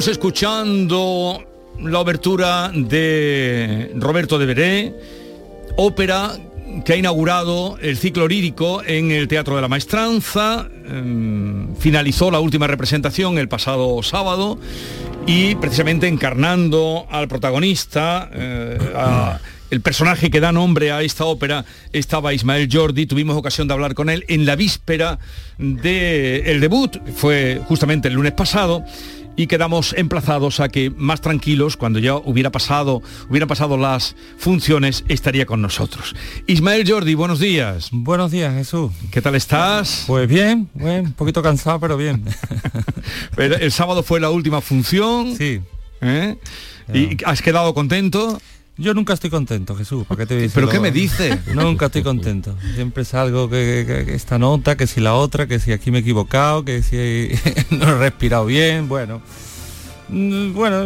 Estamos escuchando la obertura de Roberto de Veré, ópera que ha inaugurado el ciclo lírico en el Teatro de la Maestranza, em, finalizó la última representación el pasado sábado y precisamente encarnando al protagonista, eh, el personaje que da nombre a esta ópera estaba Ismael Jordi, tuvimos ocasión de hablar con él en la víspera del debut, fue justamente el lunes pasado, y quedamos emplazados a que más tranquilos, cuando ya hubiera pasado, hubieran pasado las funciones, estaría con nosotros. Ismael Jordi, buenos días. Buenos días, Jesús. ¿Qué tal estás? Pues bien, bien un poquito cansado, pero bien. el sábado fue la última función. Sí. ¿Eh? ¿Y has quedado contento? Yo nunca estoy contento, Jesús. ¿Para qué te ¿Pero qué me dice? Nunca estoy contento. Siempre es algo que, esta nota, que si la otra, que si aquí me he equivocado, que si no he respirado bien, bueno. Mm, bueno,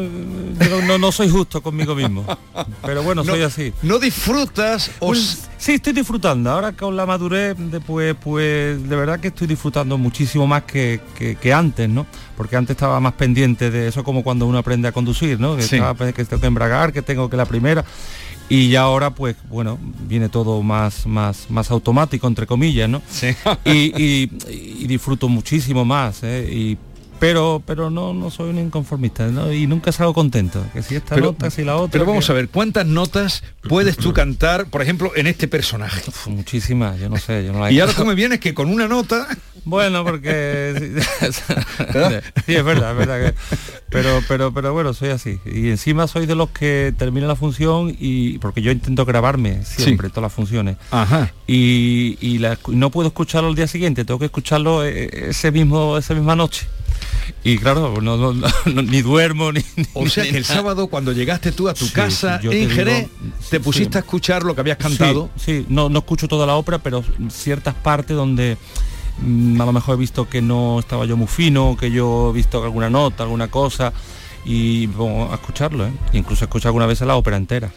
no, no, soy justo conmigo mismo. Pero bueno, soy así. ¿No disfrutas? O... Pues, sí, estoy disfrutando. Ahora con la madurez, después, pues de verdad que estoy disfrutando muchísimo más que, antes, ¿no? Porque antes estaba más pendiente de eso como cuando uno aprende a conducir, ¿no? Que, que tengo que embragar, que tengo que la primera. Y ya ahora, pues, bueno, viene todo más, más, más automático, entre comillas, ¿no? Sí. y, disfruto muchísimo más, ¿eh? Y pero pero no no soy un inconformista y nunca salgo contento que si esta nota si la otra pero vamos a ver cuántas notas puedes tú cantar por ejemplo en este personaje muchísimas yo no sé yo no y ahora tú me vienes que con una nota bueno porque sí, es verdad es verdad que, pero pero pero bueno soy así. Y encima soy de los que termina la función y porque yo intento grabarme siempre todas las funciones. Ajá. y, y no puedo escucharlo el día siguiente tengo que escucharlo eh, ese mismo esa misma noche y claro, ni duermo ni... O sea que el sábado cuando llegaste tú a tu casa en Jerez, te pusiste a escuchar lo que habías cantado. Sí, no, no escucho toda la ópera, pero ciertas partes donde mm, a lo mejor he visto que no estaba yo muy fino, que yo he visto alguna nota, alguna cosa, y bueno, a escucharlo, ¿eh? incluso escucho alguna vez la ópera entera.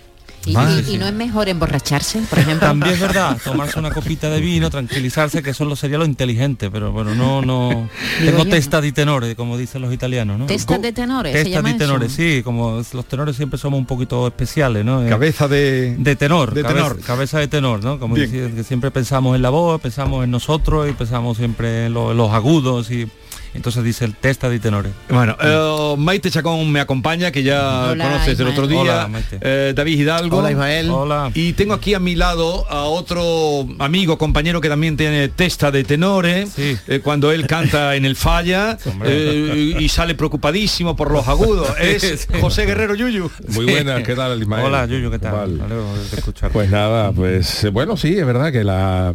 ¿Y, no es mejor emborracharse, por ejemplo? También es verdad, tomarse una copita de vino, tranquilizarse, que eso sería lo inteligente, pero bueno, no, no. Tengo testa de tenores, como dicen los italianos, ¿no? ¿Testa de tenores? Testa de tenores, sí, como los tenores siempre somos un poquito especiales, ¿no? Eh, cabeza de. De tenor. De cabeza, tenor. Cabeza de tenor, ¿no? Como decir, que siempre pensamos en la voz, pensamos en nosotros y pensamos siempre en los agudos y entonces dice el testa de tenores. Bueno, eh, Maite Chacón me acompaña, que ya conoces del otro día. Eh, David Hidalgo. Hola Ismael. Hola. Y tengo aquí a mi lado a otro amigo, compañero que también tiene testa de tenores. Eh, cuando él canta en el falla y sale preocupadísimo por los agudos. Es José Guerrero Yuyu. Muy buenas, ¿qué tal Ismael? Hola Yuyu, ¿qué tal? Pues nada, pues bueno, sí, es verdad que la,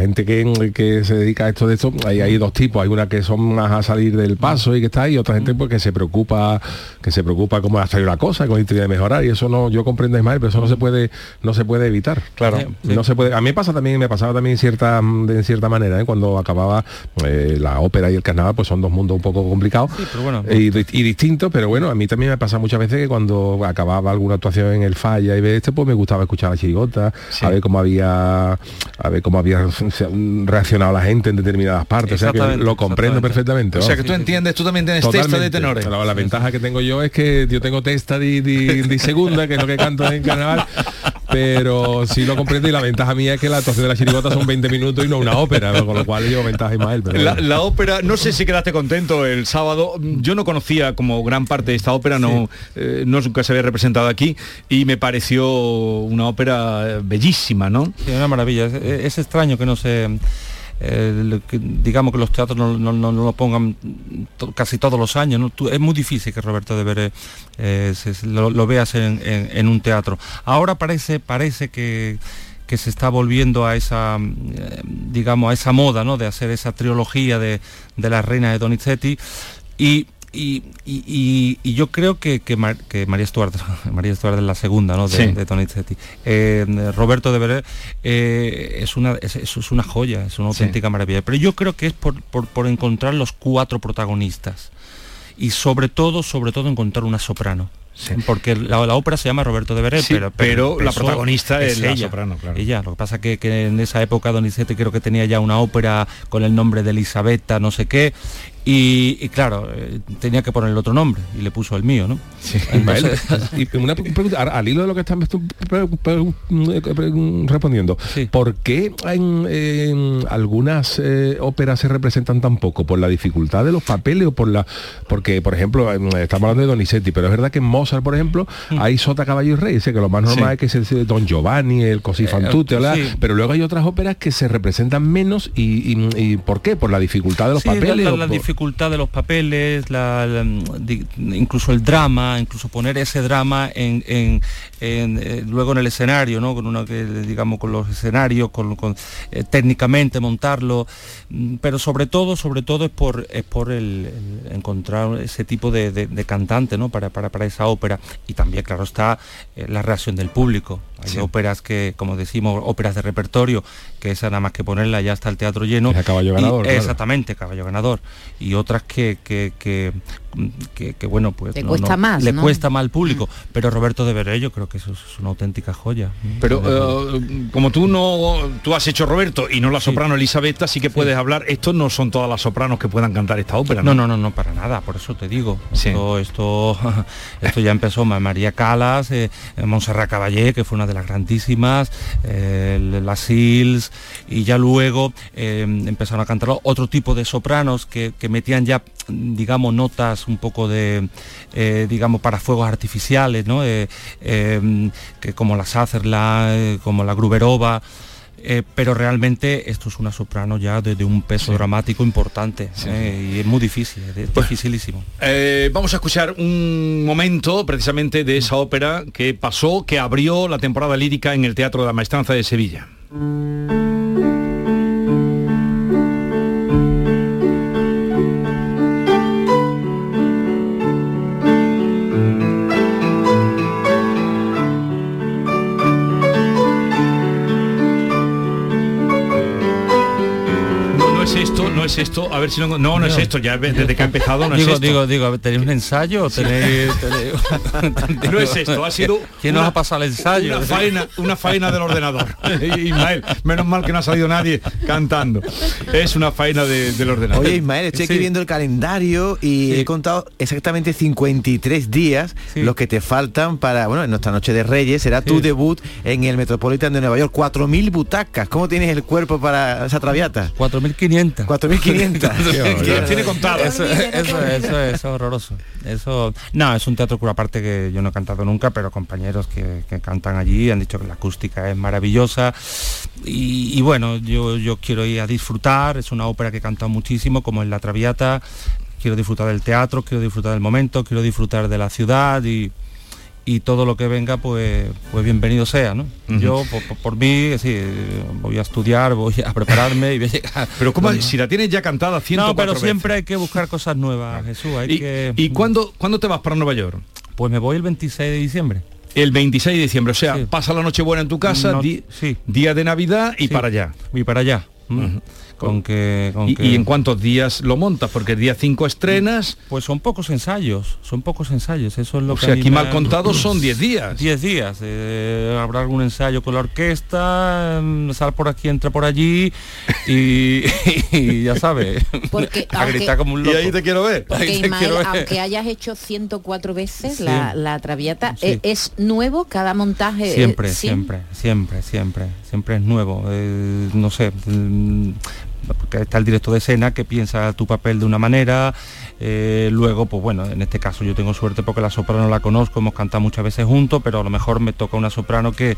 gente que, que, se dedica a esto de esto, hay, hay dos tipos. Hay una que son a salir del paso y que está ahí, otra gente pues que se preocupa, que se preocupa cómo ha salido la cosa, con intención de mejorar, y eso no, yo comprendo mal, pero eso no se puede, no se puede evitar. Claro. No se puede. A mí me pasa también, me pasaba también cierta, en cierta manera, ¿eh? cuando acababa eh, la ópera y el carnaval, pues son dos mundos un poco complicados y, distintos, pero bueno, a mí también me pasa muchas veces que cuando acababa alguna actuación en el falla y ve este, pues me gustaba escuchar la chirigota, a ver cómo había a ver cómo había reaccionado la gente en determinadas partes. O sea que lo comprendo perfectamente o sea que tú entiendes, tú también tienes testa de tenores. La, ventaja que tengo yo es que yo tengo testa de, segunda, que es lo que canto en carnaval, pero sí lo comprendo y la ventaja mía es que la actuación de la chirigota son 20 minutos y no una ópera, con lo cual yo ventaja Ismael. Pero la, ópera, no sé si quedaste contento el sábado, yo no conocía como gran parte de esta ópera, no, eh, no nunca se había representado aquí y me pareció una ópera bellísima, ¿no? Sí, una maravilla. Es, es extraño que no se digamos que los teatros no, lo pongan casi todos los años. es muy difícil que Roberto de Veré lo, veas en, un teatro. Ahora parece, parece que que se está volviendo a esa, digamos, a esa moda, ¿no? De hacer esa trilogía de, de la reina de Donizetti y y, yo creo que, María Stuart, María Stuart es la segunda ¿no? de, Donizetti. Eh, Roberto de Veré eh, es, una, es, una joya, es una auténtica maravilla. Pero yo creo que es por, encontrar los cuatro protagonistas. Y sobre todo, sobre todo encontrar una soprano. Porque la, ópera se llama Roberto de Veré, pero, la protagonista es, ella, la soprano, Ella, lo que pasa que, que en esa época Donizetti creo que tenía ya una ópera con el nombre de Elisabetta, no sé qué, y, claro, eh, tenía que poner el otro nombre y le puso el mío, ¿no? Sí. y una pregunta, al hilo de lo que están respondiendo, ¿por qué en, algunas eh, óperas se representan tan poco? ¿Por la dificultad de los papeles o por la...? Porque, por ejemplo, estamos hablando de Donizetti, pero es verdad que en Mozart, por ejemplo, mm. hay Sota, Caballo y Rey, dice que lo más normal es que es Don Giovanni, el Così fan eh, pero luego hay otras óperas que se representan menos y, ¿por qué? ¿Por la dificultad de los papeles? Dificultad de los papeles, la, incluso el drama, incluso poner ese drama eh, luego en el escenario, ¿no? Con una digamos con los escenarios, con, eh, técnicamente montarlo, mm, pero sobre todo, sobre todo es por es por el, encontrar ese tipo de, cantante, ¿no? Para, para, esa ópera y también claro está eh, la reacción del público. Hay óperas que, como decimos, óperas de repertorio, que esa nada más que ponerla ya está el teatro lleno. Es caballo ganador. Exactamente, caballo ganador. Y otras que, que, que, bueno, pues le cuesta más. Le cuesta más al público. Pero Roberto de Veré, yo creo que eso es una auténtica joya. Pero eh, como tú no tú has hecho Roberto y no la soprano Elisabetta, sí que puedes hablar. Estos no son todas las sopranos que puedan cantar esta ópera. No, no, no, no, para nada, por eso te digo. Esto, esto, esto ya empezó María Calas, eh, Montserrat Caballé, que fue una de las grandísimas, eh, las Sils, y ya luego eh, empezaron a cantar otro tipo de sopranos que, metían ya, digamos, notas un poco de, eh, digamos, para fuegos artificiales, ¿no? que como la Sutherland, como la Gruberova, pero realmente esto es una soprano ya de, un peso dramático importante y es muy difícil, es dificilísimo. vamos a escuchar un momento precisamente de esa ópera que pasó, que abrió la temporada lírica en el Teatro de la Maestranza de Sevilla. Es esto? A ver si no... No, no, es esto, ya desde que ha empezado no digo, es esto. Digo, digo, ¿tenéis un ensayo? ¿Tenéis, no es esto, ha sido... ¿Quién nos ha pasado el ensayo? Una faena, una faena del ordenador. Ismael, menos mal que no ha salido nadie cantando. Es una faena del ordenador. Oye, Ismael, estoy aquí viendo el calendario y he contado exactamente 53 días los que te faltan para, bueno, en nuestra noche de Reyes será tu debut en el Metropolitan de Nueva York. 4.000 butacas. ¿Cómo tienes el cuerpo para esa traviata? 4.500. 4.500. tiene contado. Eso, es horroroso. Eso, no, es un teatro cura aparte que yo no he cantado nunca, pero compañeros que, cantan allí han dicho que la acústica es maravillosa. Y, bueno, yo, yo quiero ir a disfrutar. Es una ópera que he cantado muchísimo, como en La Traviata. Quiero disfrutar del teatro, quiero disfrutar del momento, quiero disfrutar de la ciudad y y todo lo que venga pues pues bienvenido sea ¿no? yo por, mí sí voy a estudiar voy a prepararme y voy a llegar. Pero como si la tienes ya cantada 104 no pero siempre hay que buscar cosas nuevas Jesús hay ¿Y, que... ¿y cuándo, cuándo te vas para Nueva York? pues me voy el 26 de diciembre. El 26 de diciembre, o sea, pasa la noche buena en tu casa, sí. día de Navidad y para allá. Y para allá. Con que, ¿Y, en cuántos días lo montas? Porque el día 5 estrenas. Pues son pocos ensayos, son pocos ensayos. Eso es lo o que. sea, aquí mal contado son 10 días. 10 días. Eh, habrá algún ensayo con la orquesta, mm, sal por aquí, entra por allí y, ya sabe. Porque a gritar como un loco. Y ahí te quiero ver. Porque aunque hayas hecho 104 veces la, la, Traviata, ¿e-, ¿es, nuevo cada montaje? Siempre, siempre, siempre, siempre, siempre es nuevo. Eh, no sé mm, porque está el director de escena que piensa tu papel de una manera, eh, luego, pues bueno, en este caso yo tengo suerte porque la soprano la conozco, hemos cantado muchas veces juntos, pero a lo mejor me toca una soprano que,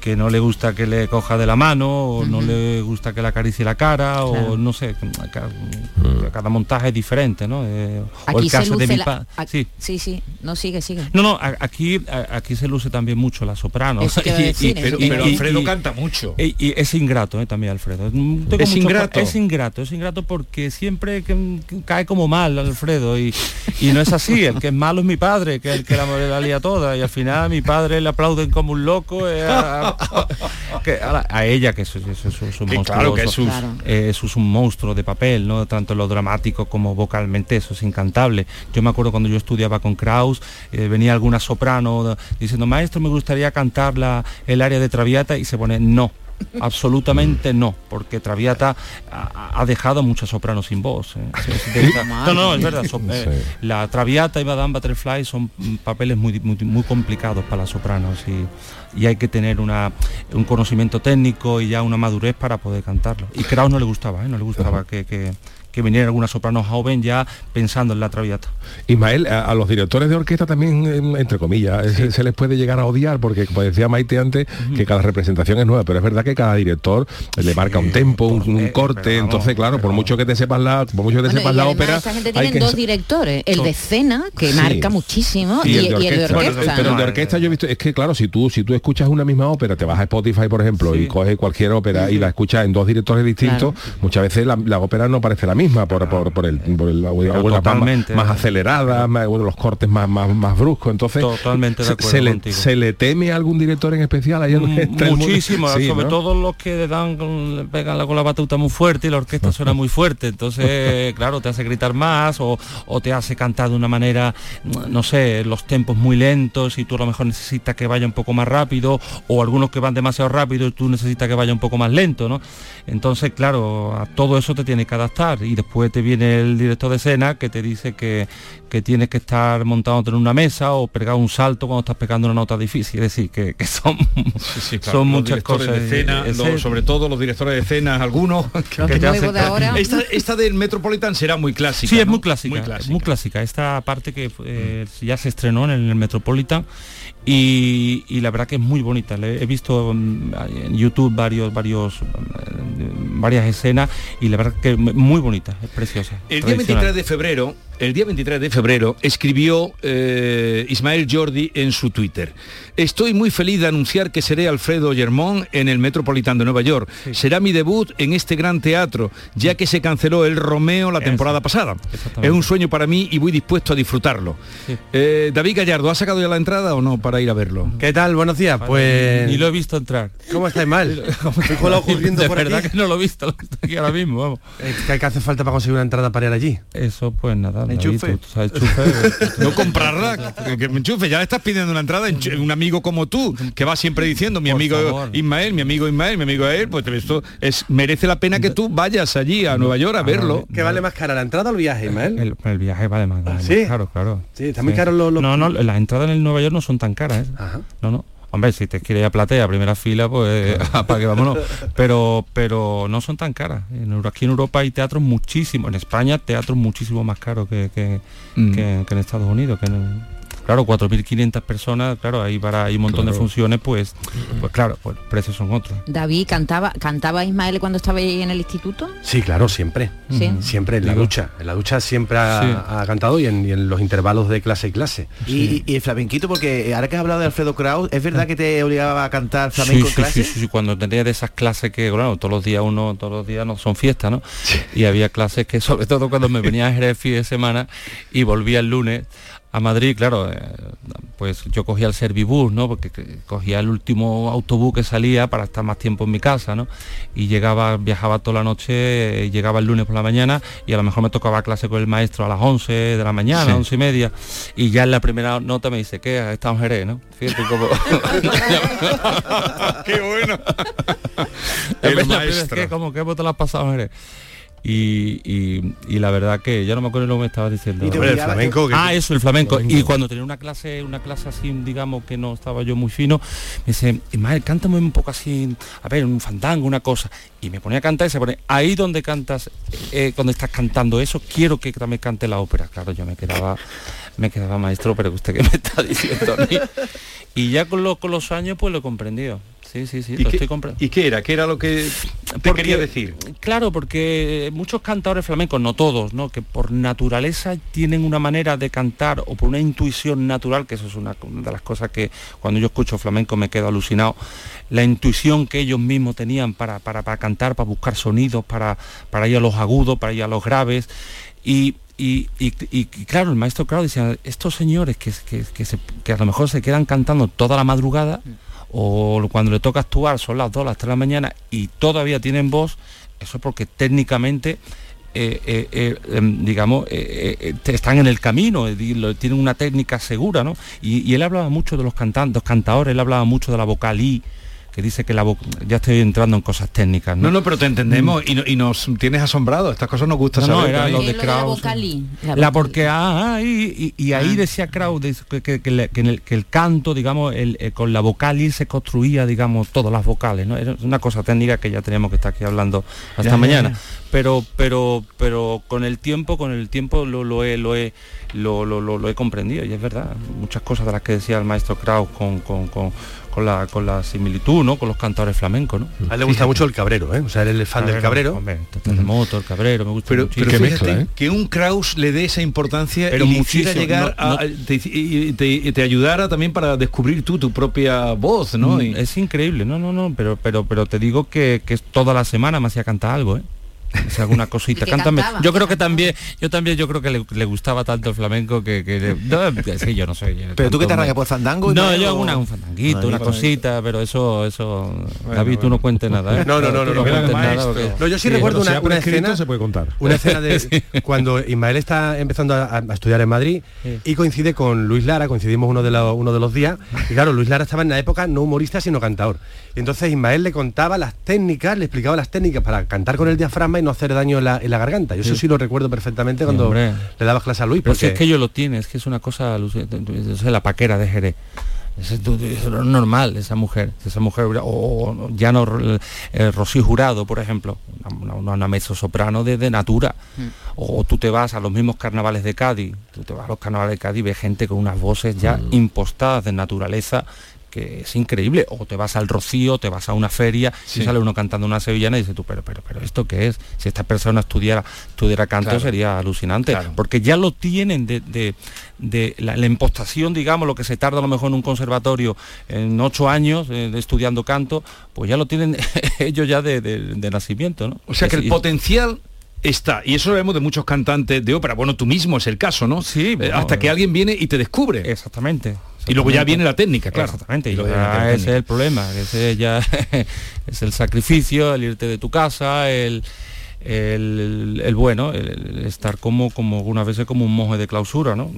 que no le gusta que le coja de la mano o no le gusta que le acaricie la cara o no sé mm. cada, montaje es diferente no eh, aquí el caso de mi sí. sí sí. No sigue sigue. No no aquí aquí se luce también mucho la soprano. Pero, Alfredo canta mucho. y, es ingrato eh, también Alfredo. Es ingrato es ingrato es ingrato porque siempre cae como mal Alfredo y, no es así. El que es malo es mi padre que es el que la, la lía toda. Y al final mi padre le aplauden como un loco eh, a, ella, que es, un monstruo. es, un monstruo de papel, ¿no? Tanto lo dramático como vocalmente, eso es incantable. Yo me acuerdo cuando yo estudiaba con Kraus, eh, venía alguna soprano diciendo, maestro, me gustaría cantar la, el área de Traviata y se pone no Absolutamente no, porque Traviata ha, dejado muchas sopranos sin voz. ¿eh? No, no, es verdad. Eh, la Traviata y Madame Butterfly son papeles muy, muy, complicados para las sopranos y, hay que tener una, un conocimiento técnico y ya una madurez para poder cantarlo. Y Kraus no le gustaba, ¿eh? no le gustaba que que viniera alguna soprano joven ya pensando en la traviata. Ismael, a, los directores de orquesta también, entre comillas, se, les puede llegar a odiar, porque como decía Maite antes, que cada representación es nueva, pero es verdad que cada director le marca un tempo, un, corte, entonces claro, por mucho que te sepas la, por mucho que te sepas la ópera. Esa gente tiene dos directores, el de escena, que marca muchísimo, y, el de orquesta. pero el de orquesta yo he visto, es que claro, si tú, si tú escuchas una misma ópera, te vas a Spotify, por ejemplo, y coges cualquier ópera y la escuchas en dos directores distintos, muchas veces la, la ópera no parece la misma por, por, por el, por el más, más, acelerada, los cortes más, más, más bruscos. Entonces, totalmente se, le, se, le, teme a algún director en especial ahí Muchísimo, sobre todo los que le dan pegan con la batuta muy fuerte y la orquesta suena muy fuerte. Entonces, claro, te hace gritar más o, o te hace cantar de una manera, no sé, los tempos muy lentos y tú a lo mejor necesitas que vaya un poco más rápido o algunos que van demasiado rápido y tú necesitas que vaya un poco más lento, ¿no? Entonces, claro, a todo eso te tienes que adaptar y después te viene el director de escena que te dice que, que tienes que estar montado en una mesa o pegar un salto cuando estás pegando una nota difícil. Es decir, que, son, son muchas cosas. De escena, sobre todo los directores de escena, algunos. esta, del Metropolitan será muy clásica. Sí, es muy clásica, muy clásica. Muy clásica. Esta parte que eh, ya se estrenó en el Metropolitan y, la verdad que es muy bonita. He visto mm, en YouTube varios, varios, mm, varias escenas y la verdad que muy bonita, es preciosa. El día 23 de febrero el día 23 de febrero escribió eh, Ismael Jordi en su Twitter. Estoy muy feliz de anunciar que seré Alfredo Germón en el Metropolitano de Nueva York. Será mi debut en este gran teatro, ya que se canceló el Romeo la temporada pasada. Es un sueño para mí y muy dispuesto a disfrutarlo. Eh, David Gallardo, ¿ha sacado ya la entrada o no para ir a verlo? ¿Qué tal? Buenos días. Pues... Ni lo he visto entrar. ¿Cómo estáis mal? de verdad que no lo he visto aquí ahora mismo, vamos. ¿Qué hace falta para conseguir una entrada para ir allí? Eso pues nada. Enchufe. no comprarla, que me enchufe. Ya estás pidiendo una entrada, un amigo como tú, que va siempre diciendo, mi amigo Ismael, mi amigo Ismael, mi amigo él, pues esto es, merece la pena que tú vayas allí a Nueva York a verlo. ¿Qué vale más cara, la entrada o el viaje, Ismael? El, viaje vale más, caro, ¿Sí? claro, claro. Sí, está muy caro los, No, no, las entradas en el Nueva York no son tan caras, ¿eh? No, no. Hombre, si te quieres ir a platea, primera fila, pues para que vámonos. Pero, pero no son tan caras. aquí en Europa hay teatros muchísimo, en España teatros muchísimo más caros que, que, mm. que, en Estados Unidos, que en, claro, 4.500 personas, claro, ahí para hay un montón de funciones, pues, pues claro, pues los precios son otros. David, ¿cantaba cantaba Ismael cuando estaba ahí en el instituto? Sí, claro, siempre. Siempre en la ducha. En la ducha siempre ha, cantado y en, los intervalos de clase y clase. Y, el flamenquito, porque ahora que has hablado de Alfredo Kraus, ¿es verdad que te obligaba a cantar flamenco en clase? Sí, sí, cuando tenía de esas clases que, claro, todos los días uno, todos los días no son fiestas, ¿no? Y había clases que, sobre todo cuando me venía a Jerez fin de semana y volvía el lunes, a Madrid, claro, eh, pues yo cogía el Servibus, ¿no? Porque cogía el último autobús que salía para estar más tiempo en mi casa, ¿no? Y llegaba, viajaba toda la noche, eh, llegaba el lunes por la mañana y a lo mejor me tocaba clase con el maestro a las 11 de la mañana, 11 y media, y ya en la primera nota me dice, ¿qué? Está en Jerez, ¿no? Fíjate cómo... ¡Qué bueno! el maestro. ¿Qué? ¿Cómo que te lo has pasado en Jerez? Y, la verdad que ya no me acuerdo lo que me estaba diciendo. el flamenco. Ah, eso, el flamenco. Y cuando tenía una clase, una clase así, digamos que no estaba yo muy fino, me dice, Ismael, cántame un poco así, a ver, un fandango, una cosa. Y me ponía a cantar y se pone, ahí donde cantas, eh, cuando estás cantando eso, quiero que también cante la ópera. Claro, yo me quedaba, me quedaba maestro, pero usted que me está diciendo a mí. Y ya con, con los años pues lo he comprendido. Sí, sí, sí, ¿Y qué, estoy comprando. ¿Y qué era? ¿Qué era lo que te quería decir? Claro, porque muchos cantadores flamencos, no todos, ¿no? Que por naturaleza tienen una manera de cantar o por una intuición natural, que eso es una, de las cosas que cuando yo escucho flamenco me quedo alucinado, la intuición que ellos mismos tenían para, para, cantar, para buscar sonidos, para, para ir a los agudos, para ir a los graves. Y, y, claro, el maestro Crowd decía, estos señores que, que, a lo mejor se quedan cantando toda la madrugada, o cuando le toca actuar son las 2, las 3 de la mañana y todavía tienen voz, eso es porque técnicamente eh, eh, eh, em, digamos, están en el camino, tienen una técnica segura, ¿no? Y, él hablaba mucho de los cantantes, cantadores, él hablaba mucho de la vocalí, que dice que la ya estoy entrando en cosas técnicas. No, no, pero te entendemos y, nos tienes asombrado. Estas cosas nos gustan no, era lo de Kraus. La, porque ah, y, ahí ah. decía Kraus que, el, canto, digamos, el, eh, con la vocali se construía, digamos, todas las vocales. ¿no? Es una cosa técnica que ya teníamos que estar aquí hablando hasta mañana. Pero, pero, pero con el tiempo, con el tiempo lo, lo he, lo he, lo, lo, he comprendido y es verdad. Muchas cosas de las que decía el maestro Kraus con, con con la, con la similitud, ¿no? Con los cantadores flamencos, ¿no? A él le gusta mucho el cabrero, ¿eh? O sea, él es fan del cabrero. el motor, el cabrero, me gusta pero, pero fíjate, ¿eh? que un Kraus le dé esa importancia pero y quisiera llegar a, te, te, ayudara también para descubrir tú tu propia voz, ¿no? Mm, es increíble, no, no, no, pero pero pero te digo que, que toda la semana me hacía cantar algo, ¿eh? Es alguna cosita. Cántame. Yo creo que también, yo también, yo creo que le, gustaba tanto el flamenco que, que no, yo no sé. Pero tú que te arrancas por fandango. No, yo hago una, un fandanguito, una cosita, pero eso, eso, David, tú no cuentes nada. ¿eh? No, no, no, no, no, yo sí, recuerdo una, una escena, se puede contar. Una escena de cuando Ismael está empezando a, estudiar en Madrid y coincide con Luis Lara, coincidimos uno de los, uno de los días, y claro, Luis Lara estaba en la época no humorista sino cantador. Y entonces Ismael le contaba las técnicas, le explicaba las técnicas para cantar con el diafragma y no hacer daño en la, garganta. Yo eso sí lo recuerdo perfectamente cuando le dabas clase a Luis. Porque... es que yo lo tiene, es que es una cosa, es la paquera de Jerez. Es, normal esa mujer, esa mujer, o, ya no eh, Rosy Jurado, por ejemplo, una, una, mezzo soprano de, natura, mm. o tú te vas a los mismos carnavales de Cádiz, tú te vas a los carnavales de Cádiz y ves gente con unas voces ya mm. impostadas de naturaleza que es increíble. O te vas al Rocío, te vas a una feria y sale uno cantando una sevillana y dices tú, pero, pero, pero, ¿esto qué es? Si esta persona estudiara, estudiara canto sería alucinante. Porque ya lo tienen de, de, la, impostación, digamos, lo que se tarda a lo mejor en un conservatorio en ocho años eh, estudiando canto, pues ya lo tienen ellos ya de, nacimiento, ¿no? O sea que el potencial está, y eso lo vemos de muchos cantantes de ópera, bueno, tú mismo es el caso, ¿no? Sí. Eh, hasta que alguien viene y te descubre. Exactamente. Y luego ya viene la técnica, claro. Exactamente, y ese es el problema, ese ya es el sacrificio, el irte de tu casa, el, el, bueno, el, estar como, como algunas veces como un monje de clausura, ¿no?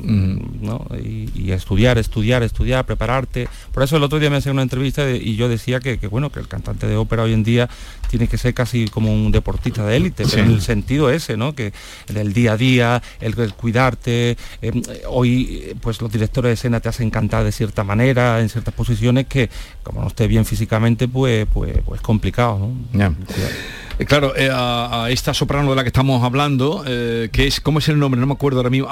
Y, estudiar, estudiar, estudiar, prepararte. Por eso el otro día me hacía una entrevista y yo decía que, bueno, que el cantante de ópera hoy en día tiene que ser casi como un deportista de élite, pero en el sentido ese, ¿no? Que el día a día, el, cuidarte, em, hoy pues los directores de escena te hacen cantar de cierta manera, en ciertas posiciones que como no esté bien físicamente, pues pues, pues complicado, ¿no? Eh, claro, eh, a, esta soprano de la que estamos hablando, eh, que es, ¿cómo es el nombre? No me acuerdo ahora mismo.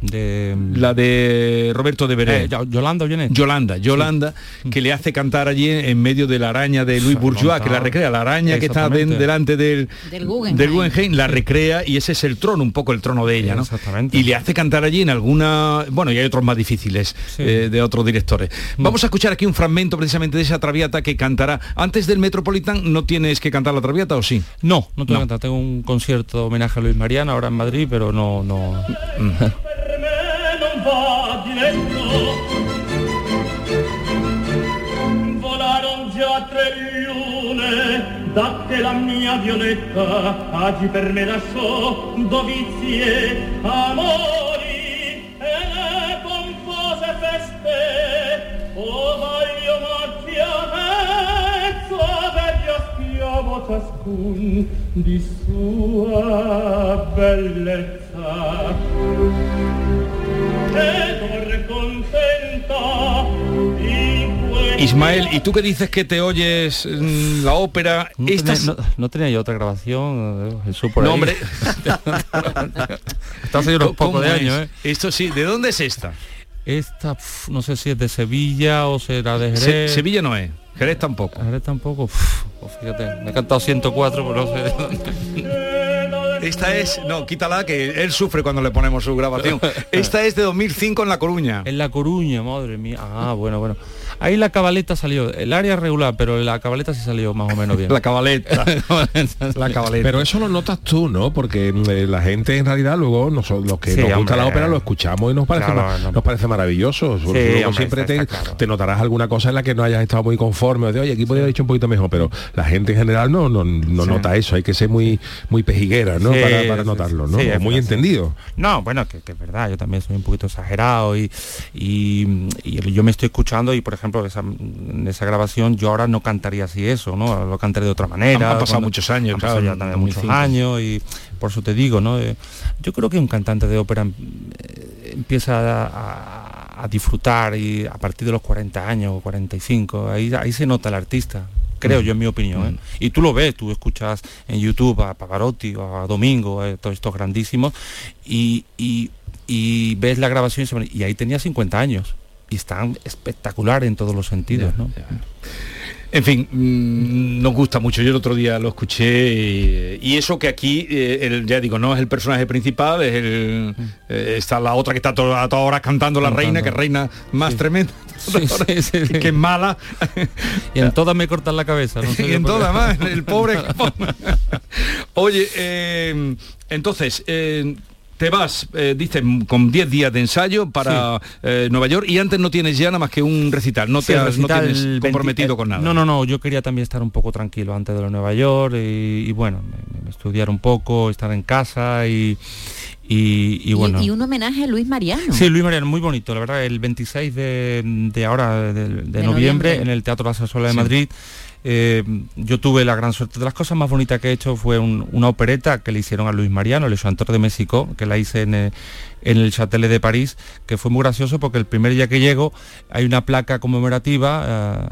De la de Roberto de Veré. Eh, Yolanda Yolanda, Yolanda, que le hace cantar allí en medio de la araña de Luis Bourgeois, que la recrea, la araña que está delante del, del Guggenheim. la recrea y ese es el trono, un poco el trono de ella, ¿no? Y le hace cantar allí en alguna, bueno, y hay otros más difíciles eh, de otros directores. Mm. Vamos a escuchar aquí un fragmento precisamente de esa traviata que cantará. Antes del Metropolitan, ¿no tienes que cantar la traviata o sí? No, no tengo que cantar. Tengo un concierto de homenaje a Luis Mariana ahora en Madrid, pero no, no. Volaron già tre lune da che la mia violetta agi per me lasciò dovizie amori. E le pompose feste oh voglio morti a mezzo vecchio schiavo ciascun di sua bellezza Ismael, ¿y tú qué dices que te oyes la ópera? No, tenía, yo otra grabación, eh, eso por no, hombre. Está hace unos pocos de años, ¿eh? Esto sí, ¿de dónde es esta? Esta, no sé si es de Sevilla o será de Jerez. Sevilla no es. Jerez tampoco. Jerez tampoco. Pues fíjate, me he cantado 104, pero no sé de dónde. Esta es, no, quítala que él sufre cuando le ponemos su grabación. Esta es de 2005 en La Coruña. En La Coruña, madre mía. Ah, bueno, bueno. Ahí la cabaleta salió, el área regular, pero la cabaleta sí salió más o menos bien. la cabaleta. la cabaleta. Pero eso lo notas tú, ¿no? Porque mm, eh, la gente en realidad luego los que nos gusta la ópera lo escuchamos y nos parece nos parece maravilloso. siempre te, notarás alguna cosa en la que no hayas estado muy conforme o de oye aquí podría haber dicho un poquito mejor, pero la gente en general no, no, nota eso, hay que ser muy muy pejiguera, ¿no? para, notarlo, ¿no? muy entendido. No, bueno, que, es verdad, yo también soy un poquito exagerado y, y yo me estoy escuchando y por ejemplo en esa grabación yo ahora no cantaría así eso, ¿no? Lo cantaré de otra manera. Han, pasado muchos años, han pasado ya también muchos años y por eso te digo, ¿no? Eh, yo creo que un cantante de ópera eh, empieza a, disfrutar y a partir de los 40 años o 45, ahí, ahí se nota el artista creo yo en mi opinión. ¿eh? Y tú lo ves, tú escuchas en YouTube a Pavarotti o a Domingo, todos estos grandísimos, y, y, ves la grabación y ahí tenía 50 años y están espectacular en todos los sentidos. ¿no? En fin, mm, nos gusta mucho. Yo el otro día lo escuché y, eso que aquí, eh, el, ya digo, no es el personaje principal, es el, mm. eh, está la otra que está a todas horas cantando la reina, que reina más tremenda, que es mala. Y en todas me cortan la cabeza. No y en todas más, el pobre. Oye, eh, entonces, te vas, eh, dices, con 10 días de ensayo para eh, Nueva York y antes no tienes ya nada más que un recital, no, te has, no tienes comprometido con nada. No, no, no, yo quería también estar un poco tranquilo antes de la Nueva York y, bueno, estudiar un poco, estar en casa y... Y, bueno. Y, un homenaje a Luis Mariano. Sí, Luis Mariano, muy bonito, la verdad, el 26 de, ahora, de, noviembre, en el Teatro La Sasola de Madrid. Eh, yo tuve la gran suerte. De las cosas más bonitas que he hecho fue una opereta que le hicieron a Luis Mariano, el Chanteur de México, que la hice en, eh, en el Châtelet de París, que fue muy gracioso porque el primer día que llego hay una placa conmemorativa,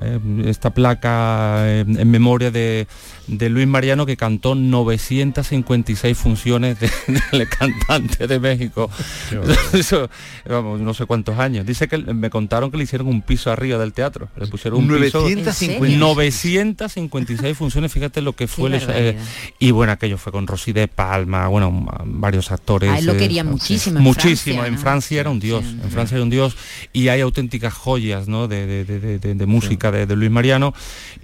eh, esta placa en memoria de, Luis Mariano que cantó 956 funciones del cantante de México. Eso, vamos, no sé cuántos años. Dice que me contaron que le hicieron un piso arriba del teatro. Le pusieron un 956 funciones, fíjate lo que fue. Eh, y bueno, aquello fue con Rosy de Palma, bueno, varios actores lo quería muchísimo. En muchísimo. en Francia era un dios. en Francia era un dios y hay auténticas joyas ¿no? de, música de, Luis Mariano.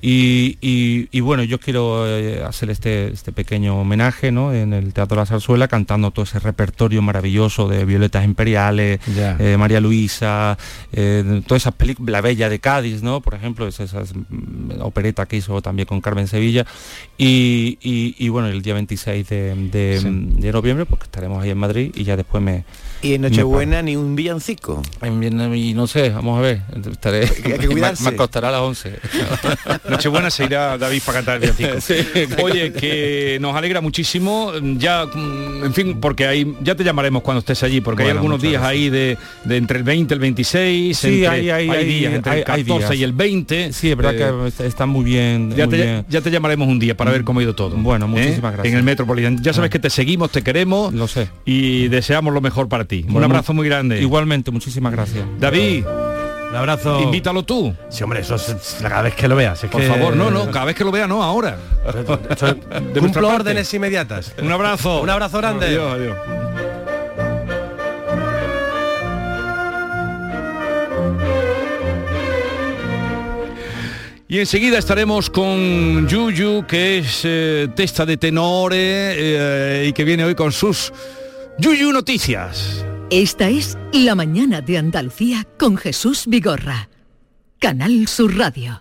Y, bueno, yo quiero eh, hacer este, este pequeño homenaje ¿no? en el Teatro La Zarzuela, cantando todo ese repertorio maravilloso de Violetas Imperiales, eh, María Luisa, eh, todas esas películas, La Bella de Cádiz, ¿no? por ejemplo, esa, mm, opereta que hizo también con Carmen Sevilla. Y, bueno, el día 26 de, noviembre, porque estaremos ahí en Madrid y ya después me... ¿Y en Nochebuena ni un villancico? y no sé, vamos a ver. Estaré, me, costará a las 11. Nochebuena se irá David para cantar el villancico. Oye, que nos alegra muchísimo. Ya, en fin, porque ahí ya te llamaremos cuando estés allí, porque hay algunos días ahí de, entre el 20 y el 26. Sí, hay, hay, días entre el 14 y el 20. Sí, es verdad que eh, está muy bien. Ya, te, ya te llamaremos un día para ver cómo ha ido todo. Bueno, muchísimas ¿eh? gracias. En el Metropolitano. Ya sabes que te seguimos, te queremos. Lo sé. Y deseamos lo mejor para ti. Un abrazo muy grande. Igualmente, muchísimas gracias. David. Un abrazo. Invítalo tú. Sí, hombre, eso es cada vez que lo veas. Por favor, no, no, cada vez que lo vea, no, ahora. de Cumplo órdenes inmediatas. Un abrazo. Un abrazo grande. Adiós, adiós. Y enseguida estaremos con Yuyu, que es eh, testa de tenore eh, y que viene hoy con sus Yuyu Noticias. Esta es La Mañana de Andalucía con Jesús Vigorra. Canal Sur Radio.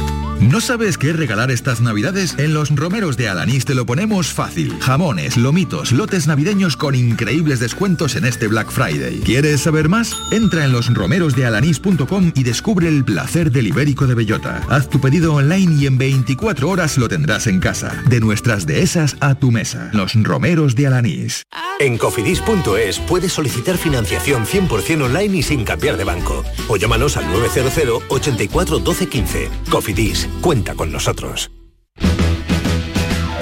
¿No sabes qué regalar estas navidades? En los romeros de Alanís te lo ponemos fácil. Jamones, lomitos, lotes navideños con increíbles descuentos en este Black Friday. ¿Quieres saber más? Entra en losromerosdealanís.com y descubre el placer del ibérico de bellota. Haz tu pedido online y en 24 horas lo tendrás en casa. De nuestras dehesas a tu mesa. Los romeros de Alanís. En cofidis.es puedes solicitar financiación 100% online y sin cambiar de banco. O llámanos al 900 84 12 15. Cofidis Cuenta con nosotros.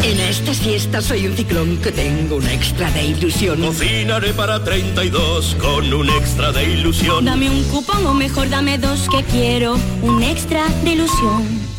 En esta fiesta soy un ciclón que tengo un extra de ilusión. Cocinaré para 32 con un extra de ilusión. Dame un cupón o mejor dame dos que quiero un extra de ilusión.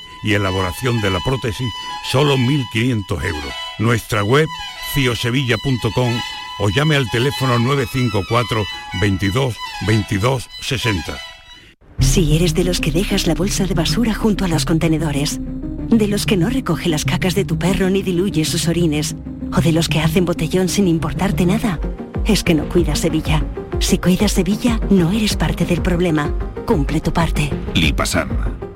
y elaboración de la prótesis, solo 1.500 euros. Nuestra web, ciosevilla.com o llame al teléfono 954 22 22 60. Si eres de los que dejas la bolsa de basura junto a los contenedores, de los que no recoge las cacas de tu perro ni diluye sus orines, o de los que hacen botellón sin importarte nada, es que no cuidas Sevilla. Si cuidas Sevilla, no eres parte del problema. Cumple tu parte. Lipasam.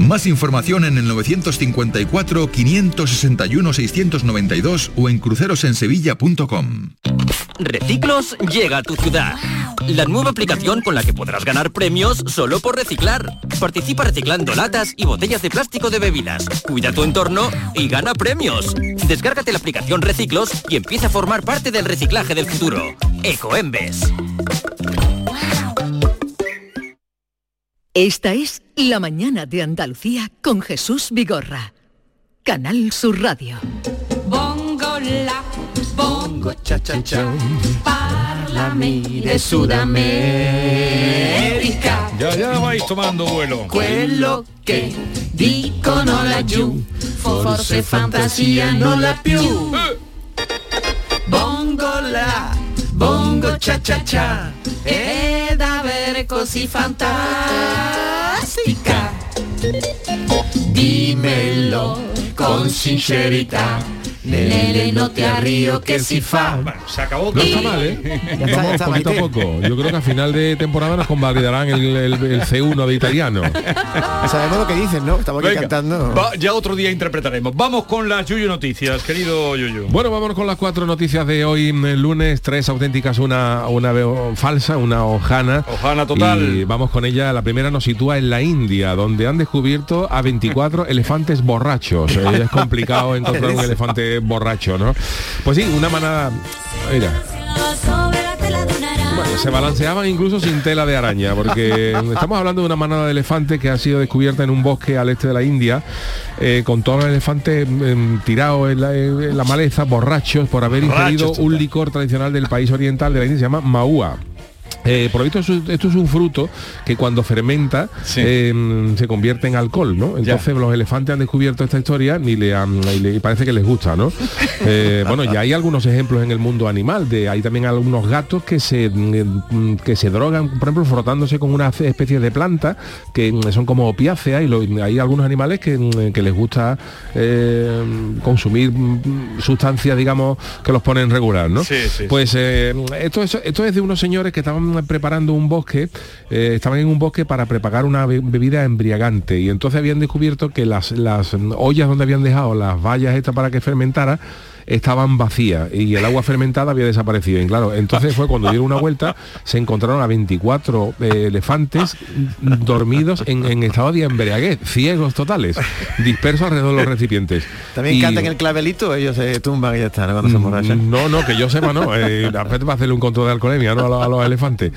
Más información en el 954-561-692 o en crucerosensevilla.com. Reciclos llega a tu ciudad. La nueva aplicación con la que podrás ganar premios solo por reciclar. Participa reciclando latas y botellas de plástico de bebidas. Cuida tu entorno y gana premios. Descárgate la aplicación Reciclos y empieza a formar parte del reciclaje del futuro. Ecoembes. Esta es La Mañana de Andalucía con Jesús Vigorra. Canal Sur Radio. Bongo la, bongo cha cha cha. Parlami de Sudamérica. Ya ya vais tomando vuelo. Quello che dicono laggiù, forse fantasia non la più. Bongo la, bongo cha cha cha. Ed avere così fantastica. Dímelo con sincerità. Nelle notte a Río que si fa. se acabó. No está mal, ¿eh? Ya está, ya está, Vamos poquito a poco. Yo creo que a final de temporada nos convalidarán el, el- el C1 de italiano. Sabemos lo que dicen, ¿no? Estamos aquí Venga, cantando. va- ya otro día interpretaremos. Vamos con las Yuyu Noticias, querido Yuyu. Bueno, vámonos con las cuatro noticias de hoy, mm, lunes, tres auténticas, una, una falsa, una hojana. Ojana total. Y vamos con ella. La primera nos sitúa en la India, donde han descubierto a 24 elefantes borrachos. Eh, Es complicado encontrar un elefante borracho, ¿no? Pues sí, una manada. Mira. Bueno, se balanceaban incluso sin tela de araña, porque estamos hablando de una manada de elefantes que ha sido descubierta en un bosque al este de la India, eh, con todos los elefantes em, tirados en la, en la maleza, borrachos, por haber ingerido un licor tradicional del país oriental de la India, se llama Maua. Eh, por lo visto, esto, es un fruto que cuando fermenta eh, se convierte en alcohol, ¿no? Entonces los elefantes han descubierto esta historia y le, han- y le- y parece que les gusta, ¿no? Eh, bueno, ya hay algunos ejemplos en el mundo animal. De, hay también algunos gatos que se mm, que se drogan, por ejemplo, frotándose con una especie de planta que mm, son como opiáceas y lo- hay algunos animales que, mm, que les gusta eh, consumir mm, sustancias, digamos, que los ponen regular, ¿no? Sí, sí, Pues eh, esto, es, esto es de unos señores que estaban estaban preparando un bosque, eh, estaban en un bosque para preparar una bebida embriagante. Y entonces habían descubierto que las, las ollas donde habían dejado las vallas estas para que fermentara, estaban vacías y el agua fermentada había desaparecido. Y claro, entonces fue cuando dieron una vuelta, se encontraron a 24 eh, elefantes dormidos en, estado de embriaguez, ciegos totales, dispersos alrededor de los recipientes. También cantan el clavelito, ellos se tumban y ya están, cuando se mm, emborrachan. No, no, que yo sepa, no. Eh, va a hacerle un control de alcoholemia ¿no? a, los, elefantes.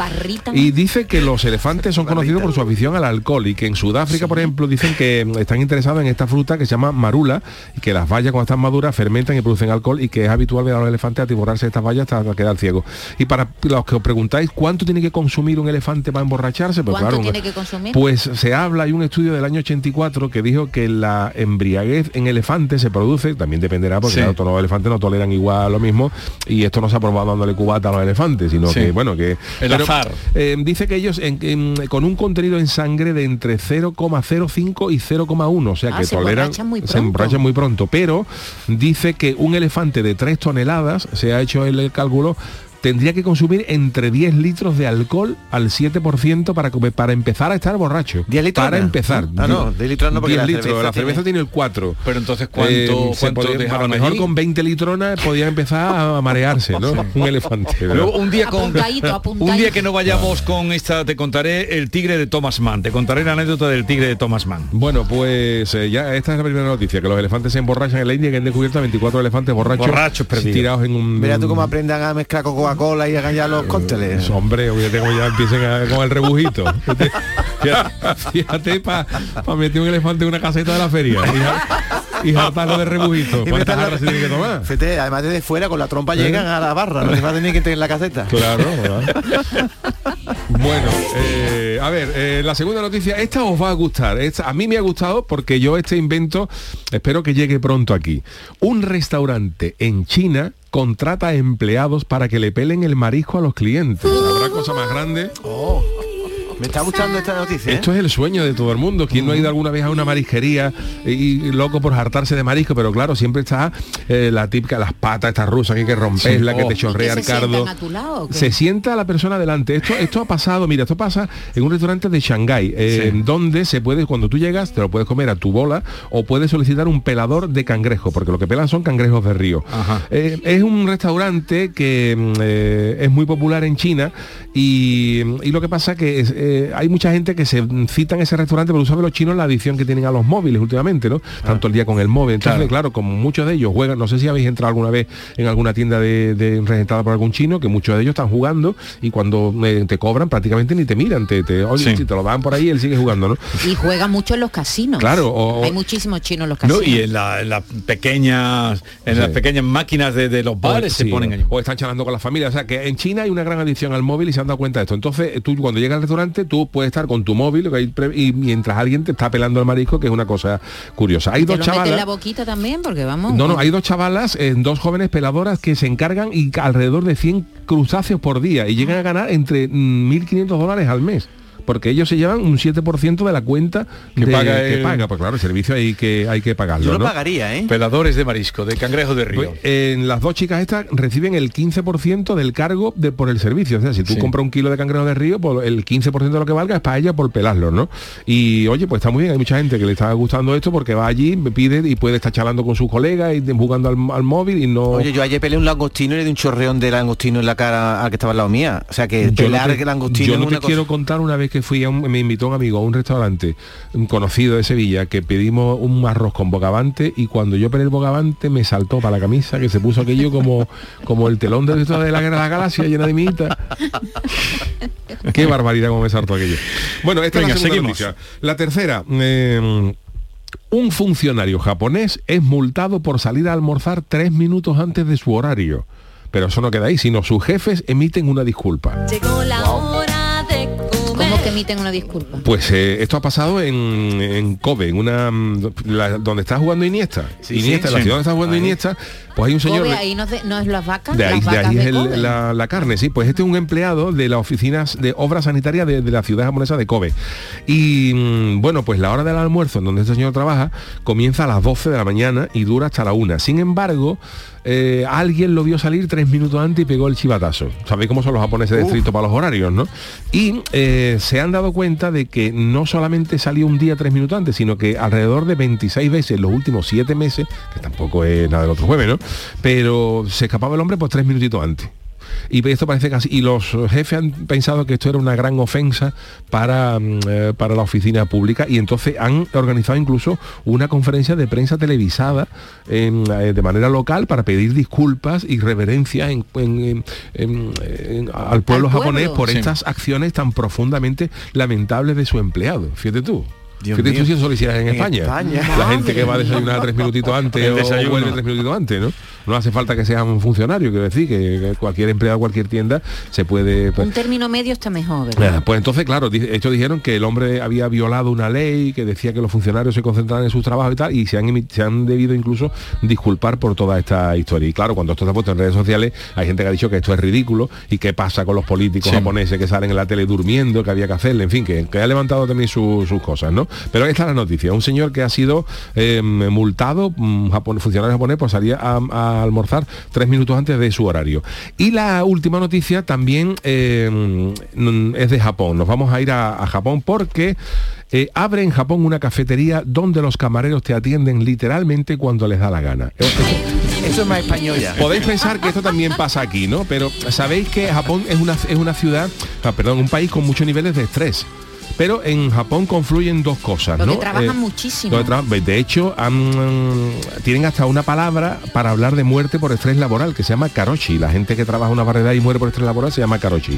Y dice que los elefantes son conocidos por su afición al alcohol y que en Sudáfrica, por ejemplo, dicen que están interesados en esta fruta que se llama marula y que las bayas cuando están maduras fermentan y producen alcohol y que es habitual ver a los elefantes atiborrarse estas vallas hasta quedar ciegos. Y para los que os preguntáis cuánto tiene que consumir un elefante para emborracharse, pues ¿Cuánto tiene que consumir? Pues se habla, hay un estudio del año 84 que dijo que la embriaguez en elefantes se produce, también dependerá porque todos los elefantes no toleran igual lo mismo y esto no se ha probado dándole cubata a los elefantes, sino que bueno, que el azar. Eh, dice que ellos con un contenido en sangre de entre 0,05 y 0,1, o sea ah, que toleran se emborrachan muy pronto, pero dice que un elefante de 3 toneladas, se ha hecho el cálculo, tendría que consumir entre 10 litros de alcohol al 7% para, para empezar a estar borracho. 10 litros. Para empezar. Ah, no, 10 litros no porque 10 la litros. la cerveza tiene... el 4. Pero entonces, ¿cuánto, eh, A lo mejor con 20 litronas podía empezar a marearse, ¿no? un elefante. un día con un día que no vayamos con esta, te contaré el tigre de Thomas Mann. Te contaré la anécdota del tigre de Thomas Mann. Bueno, pues eh, ya esta es la primera noticia, que los elefantes se emborrachan en la India que han descubierto 24 elefantes borrachos, borrachos tirados en un... Mira tú cómo aprendan a mezclar coco cola y hagan ya los cócteles. hombre, fíjate cómo ya empiecen con el rebujito. Fíjate, para pa meter un elefante en una caseta de la feria. Y, jartarlo de rebujito. ¿Cuántas jarras se tiene que tomar? Fíjate, además desde fuera con la trompa llegan a la barra, no se va a tener que tener en la caseta. Claro, Bueno, eh, a ver, eh, la segunda noticia, esta os va a gustar. Esta, a mí me ha gustado porque yo este invento espero que llegue pronto aquí. Un restaurante en China contrata empleados para que le pelen el marisco a los clientes. ¿Habrá cosa más grande? Oh. Me está gustando esta noticia. ¿eh? Esto es el sueño de todo el mundo. ¿Quién no ha ido alguna vez a una marisquería y, loco por hartarse de marisco? Pero claro, siempre está eh, la típica, las patas, estas rusas que hay que romperla, que te chorrea el cardo. Se sienta la persona delante. Esto, esto ha pasado, mira, esto pasa en un restaurante de Shanghái, eh, donde se puede, cuando tú llegas, te lo puedes comer a tu bola o puedes solicitar un pelador de cangrejo, porque lo que pelan son cangrejos de río. es un restaurante que mm, es muy popular en China y, lo que pasa que es, eh, hay mucha gente que se cita en ese restaurante por usar de los chinos la adicción que tienen a los móviles últimamente, ¿no? Ah. Tanto el día con el móvil. Entonces, claro. como muchos de ellos juegan, no sé si habéis entrado alguna vez en alguna tienda de, de regentada por algún chino, que muchos de ellos están jugando y cuando eh, te cobran prácticamente ni te miran, te, te, si te lo dan por ahí, él sigue jugando, ¿no? Y juega mucho en los casinos. Claro. hay muchísimos chinos en los casinos. y en, las pequeñas en las pequeñas máquinas de, los bares se ponen allí. O están charlando con la familia. O sea que en China hay una gran adicción al móvil y se han dado cuenta de esto. Entonces, tú cuando llegas al restaurante, tú puedes estar con tu móvil y mientras alguien te está pelando el marisco, que es una cosa curiosa. Hay dos chavalas. la boquita también, porque vamos. No, no, hay dos chavalas, eh, dos jóvenes peladoras que se encargan y alrededor de 100 crustáceos por día y llegan a ganar entre 1.500 mm, dólares al mes porque ellos se llevan un 7% de la cuenta que, paga, que paga. Pues claro, el servicio hay que, hay que pagarlo. Yo lo pagaría, ¿eh? Peladores de marisco, de cangrejo de río. Pues, en las dos chicas estas reciben el 15% del cargo de, por el servicio. O sea, si tú compras un kilo de cangrejo de río, pues el 15% de lo que valga es para ella por pelarlo, ¿no? Y oye, pues está muy bien, hay mucha gente que le está gustando esto porque va allí, me pide y puede estar charlando con sus colegas y jugando al, móvil y no. Oye, yo ayer peleé un langostino y le di un chorreón de langostino en la cara al que estaba al lado mía. O sea que pelar el langostino. Yo no te quiero contar una vez que fui a un, me invitó un amigo a un restaurante un conocido de Sevilla que pedimos un arroz con bogavante y cuando yo pedí el bogavante me saltó para la camisa que se puso aquello como, como el telón de, de la guerra de la galaxia llena de mita. Qué barbaridad como me saltó aquello. Bueno, esta es la seguimos. La tercera. Em, un funcionario japonés es multado por salir a almorzar tres minutos antes de su horario. Pero eso no queda ahí, sino sus jefes emiten una disculpa. Llegó la emiten una disculpa? Pues eh, esto ha pasado en, en Kobe, en una mm, la- donde está jugando Iniesta. Sí, Iniesta, sí, la sí. ciudad donde está jugando Iniesta, pues hay un señor. Kobe, ahí no, es de- no es las vacas, de ahí, las de ahí de es el- Kobe. la, la carne, sí. Pues este es un empleado de las oficinas de obra sanitaria de, de la ciudad japonesa de Kobe. Y mm, bueno, pues la hora del almuerzo en donde este señor trabaja comienza a las 12 de la mañana y dura hasta la 1. Sin embargo, eh, alguien lo vio salir tres minutos antes y pegó el chivatazo. Sabéis cómo son los japoneses de estricto para los horarios, ¿no? Y eh, se han dado cuenta de que no solamente salió un día tres minutos antes, sino que alrededor de 26 veces en los últimos siete meses, que tampoco es nada del otro jueves, ¿no? Pero se escapaba el hombre pues tres minutitos antes. Y esto parece casi. Y los jefes han pensado que esto era una gran ofensa para, mm, eh, para la oficina pública y entonces han organizado incluso una conferencia de prensa televisada en, eh, de manera local para pedir disculpas y reverencias en- en- en- en- en- al pueblo Al pueblo. japonés por Sí. estas acciones tan profundamente lamentables de su empleado. Fíjate tú. Dios Fíjate tú mío. si eso lo en, En España. España. La gente que va a desayunar tres minutitos antes o vuelve tres minutitos antes, ¿no? No hace falta que sea un funcionario, quiero decir, que cualquier empleado, cualquier tienda se puede... pues, Un término medio está mejor, ¿verdad? Pues entonces, claro, di- ellos dijeron que el hombre había violado una ley que decía que los funcionarios se concentraran en sus trabajos y tal, y se han, se han debido incluso disculpar por toda esta historia. Y claro, cuando esto se ha puesto en redes sociales, hay gente que ha dicho que esto es ridículo y qué pasa con los políticos Sí. japoneses que salen en la tele durmiendo, que había que hacerle, en fin, que, que ha levantado también su- sus cosas, ¿no? Pero esta es la noticia, un señor que ha sido eh, multado, un japon- funcionario japonés, por salir a, a almorzar tres minutos antes de su horario. Y la última noticia también eh, mm, es de Japón. Nos vamos a ir a, a Japón porque eh, abre en Japón una cafetería donde los camareros te atienden literalmente cuando les da la gana. Eso es más español ya. Podéis pensar que esto también pasa aquí, ¿no? Pero sabéis que Japón es una, es una ciudad, ah, perdón, un país con muchos niveles de estrés. Pero en Japón confluyen dos cosas, Porque ¿no? trabajan Eh, muchísimo. tra- de hecho, han- tienen hasta una palabra para hablar de muerte por estrés laboral, que se llama karoshi. La gente que trabaja en una variedad y muere por estrés laboral se llama karoshi.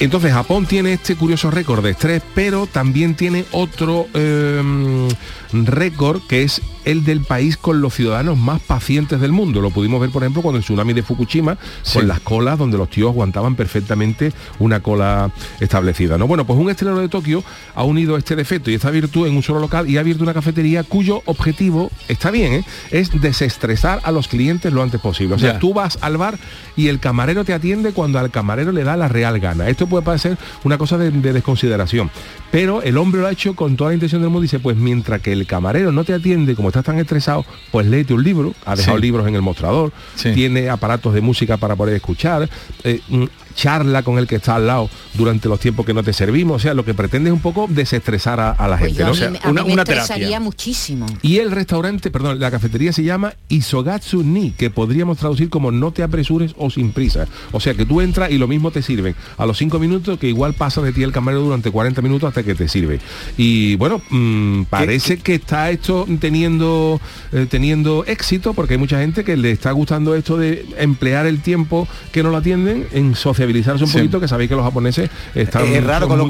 Entonces, Japón tiene este curioso récord de estrés, pero también tiene otro eh, récord que es el del país con los ciudadanos más pacientes del mundo. Lo pudimos ver, por ejemplo, cuando el tsunami de Fukushima, con las colas donde los tíos aguantaban perfectamente una cola establecida. ¿no? Bueno, pues un estreno de Tokio ha unido este defecto y esta virtud en un solo local y ha abierto una cafetería cuyo objetivo, está bien, ¿eh? es desestresar a los clientes lo antes posible. O sea, Ya. tú vas al bar y el camarero te atiende cuando al camarero le da la real gana. Esto puede parecer una cosa de, de desconsideración, pero el hombre lo ha hecho con toda la intención del mundo y dice, pues mientras que el camarero no te atiende como estás tan estresado, pues léete un libro, ha dejado Sí. libros en el mostrador, tiene aparatos de música para poder escuchar, eh, mm, charla con el que está al lado durante los tiempos que no te servimos, o sea, lo que pretende es un poco desestresar a, a la Pues gente. yo ¿no? a mí, me- a mí me estresaría muchísimo. Y el restaurante, perdón, la cafetería se llama Isogatsu Ni, que podríamos traducir como no te apresures o sin prisa. O sea que tú entras y lo mismo te sirven a los cinco minutos que igual pasa de ti el camarero durante 40 minutos hasta que te sirve. Y bueno, mm, parece que está esto teniendo, eh, teniendo éxito porque hay mucha gente que le está gustando esto de emplear el tiempo que no lo atienden en sociabilizarse un Sí. poquito, que sabéis que los japoneses están es raro con lo el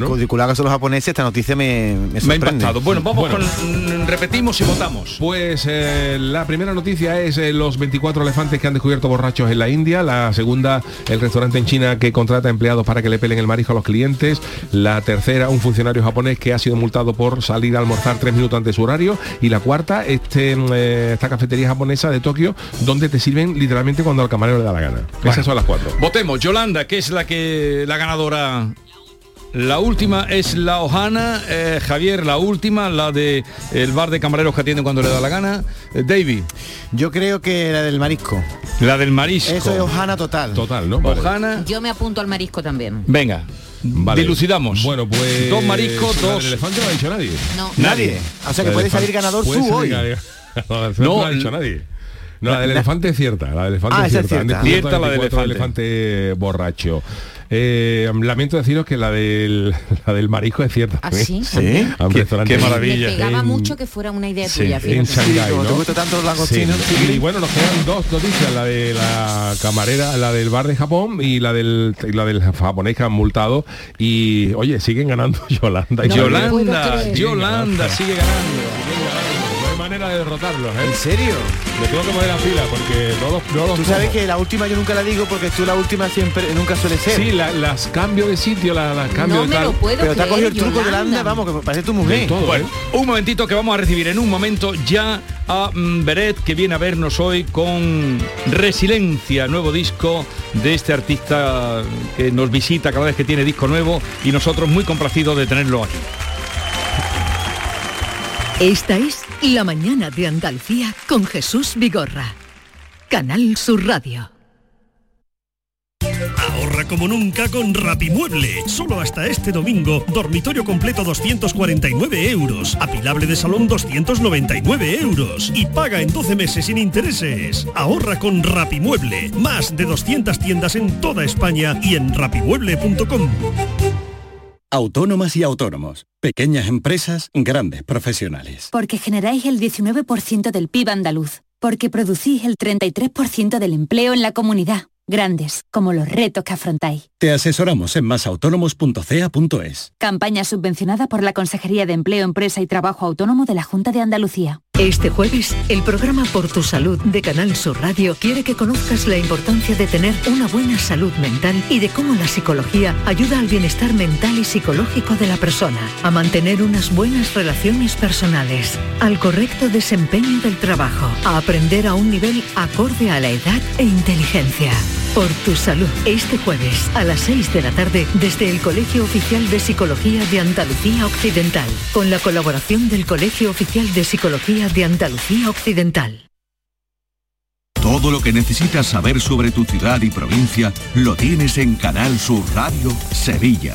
¿no? cuadriculado que son los japoneses, esta noticia me, me Me ha sorprende. impactado. Bueno, vamos Bueno. con... Repetimos y votamos. Pues eh, la primera noticia es eh, los 24 elefantes que han descubierto borrachos en la India. La segunda, el restaurante en China que contrata empleados para que le pelen el marisco a los clientes. La tercera, un funcionario japonés que ha sido multado por salir a almorzar tres minutos antes de su horario. Y la cuarta, este, mm, eh, esta cafetería japonesa de Tokio, donde te sirven literalmente cuando al camarero le da la gana. Esas son las cuatro. Votemos. Yolanda, que es la que la ganadora. La última es la Ojana, eh, Javier, la última, la de el bar de camareros que atienden cuando le da la gana. Eh, David. Yo creo que la del marisco. La del marisco. Eso es Ojana total. Total, ¿no? Ojana. Yo me apunto al marisco también. Venga. Vale. Dilucidamos. Bueno, pues... Dos mariscos, dos. del elefante no ha dicho nadie. No. Nadie. O sea que puede salir ganador tú hoy. ganador. No, No, no lo ha dicho nadie. No, la del la- elefante es cierta, la del elefante Ah, es cierta. La del 24 elefante. borracho. Eh, lamento deciros que la del, la del marisco es cierta. ¿Ah, sí? A un Qué- restaurante qué maravilla. Me pegaba en- mucho que fuera una idea Sí, tuya, en. Tigre. Y bueno, nos quedan dos noticias, la de la camarera, la del bar de Japón y la del y la del japonés que han multado. Y oye, siguen ganando Yolanda No Yolanda. Yolanda sigue ganando. No manera de derrotarlos, ¿eh? ¿En serio? Me tengo que poner la fila porque todos, todos Tú sabes que la última yo nunca la digo porque tú la última siempre nunca suele ser. Sí, la- las cambio de sitio, las, las cambio de tal. Pero te ha cogido el truco de Landa, vamos, que parece tu mujer. Bueno, un momentito que vamos a recibir en un momento ya a mm, Beret que viene a vernos hoy con Resiliencia, nuevo disco de este artista que nos visita cada vez que tiene disco nuevo y nosotros muy complacidos de tenerlo aquí. Esta es La mañana de Andalucía con Jesús Vigorra. Canal Sur Radio. Ahorra como nunca con Rapimueble. Solo hasta este domingo, dormitorio completo 249 euros, apilable de salón 299 euros y paga en 12 meses sin intereses. Ahorra con Rapimueble. Más de 200 tiendas en toda España y en rapimueble.com. Autónomas y autónomos. Pequeñas empresas, grandes profesionales. Porque generáis el 19% del PIB andaluz. Porque producís el 33% del empleo en la comunidad. Grandes, como los retos que afrontáis. Te asesoramos en masautónomos.ca.es. Campaña subvencionada por la Consejería de Empleo, Empresa y Trabajo Autónomo de la Junta de Andalucía. Este jueves, el programa Por tu Salud de Canal Sur Radio quiere que conozcas la importancia de tener una buena salud mental y de cómo la psicología ayuda al bienestar mental y psicológico de la persona, a mantener unas buenas relaciones personales, al correcto desempeño del trabajo, a aprender a un nivel acorde a la edad e inteligencia. Por tu salud, este jueves a las 6 de la tarde desde el Colegio Oficial de Psicología de Andalucía Occidental, con la colaboración del Colegio Oficial de Psicología de Andalucía Occidental. Todo lo que necesitas saber sobre tu ciudad y provincia lo tienes en Canal Sur Radio Sevilla.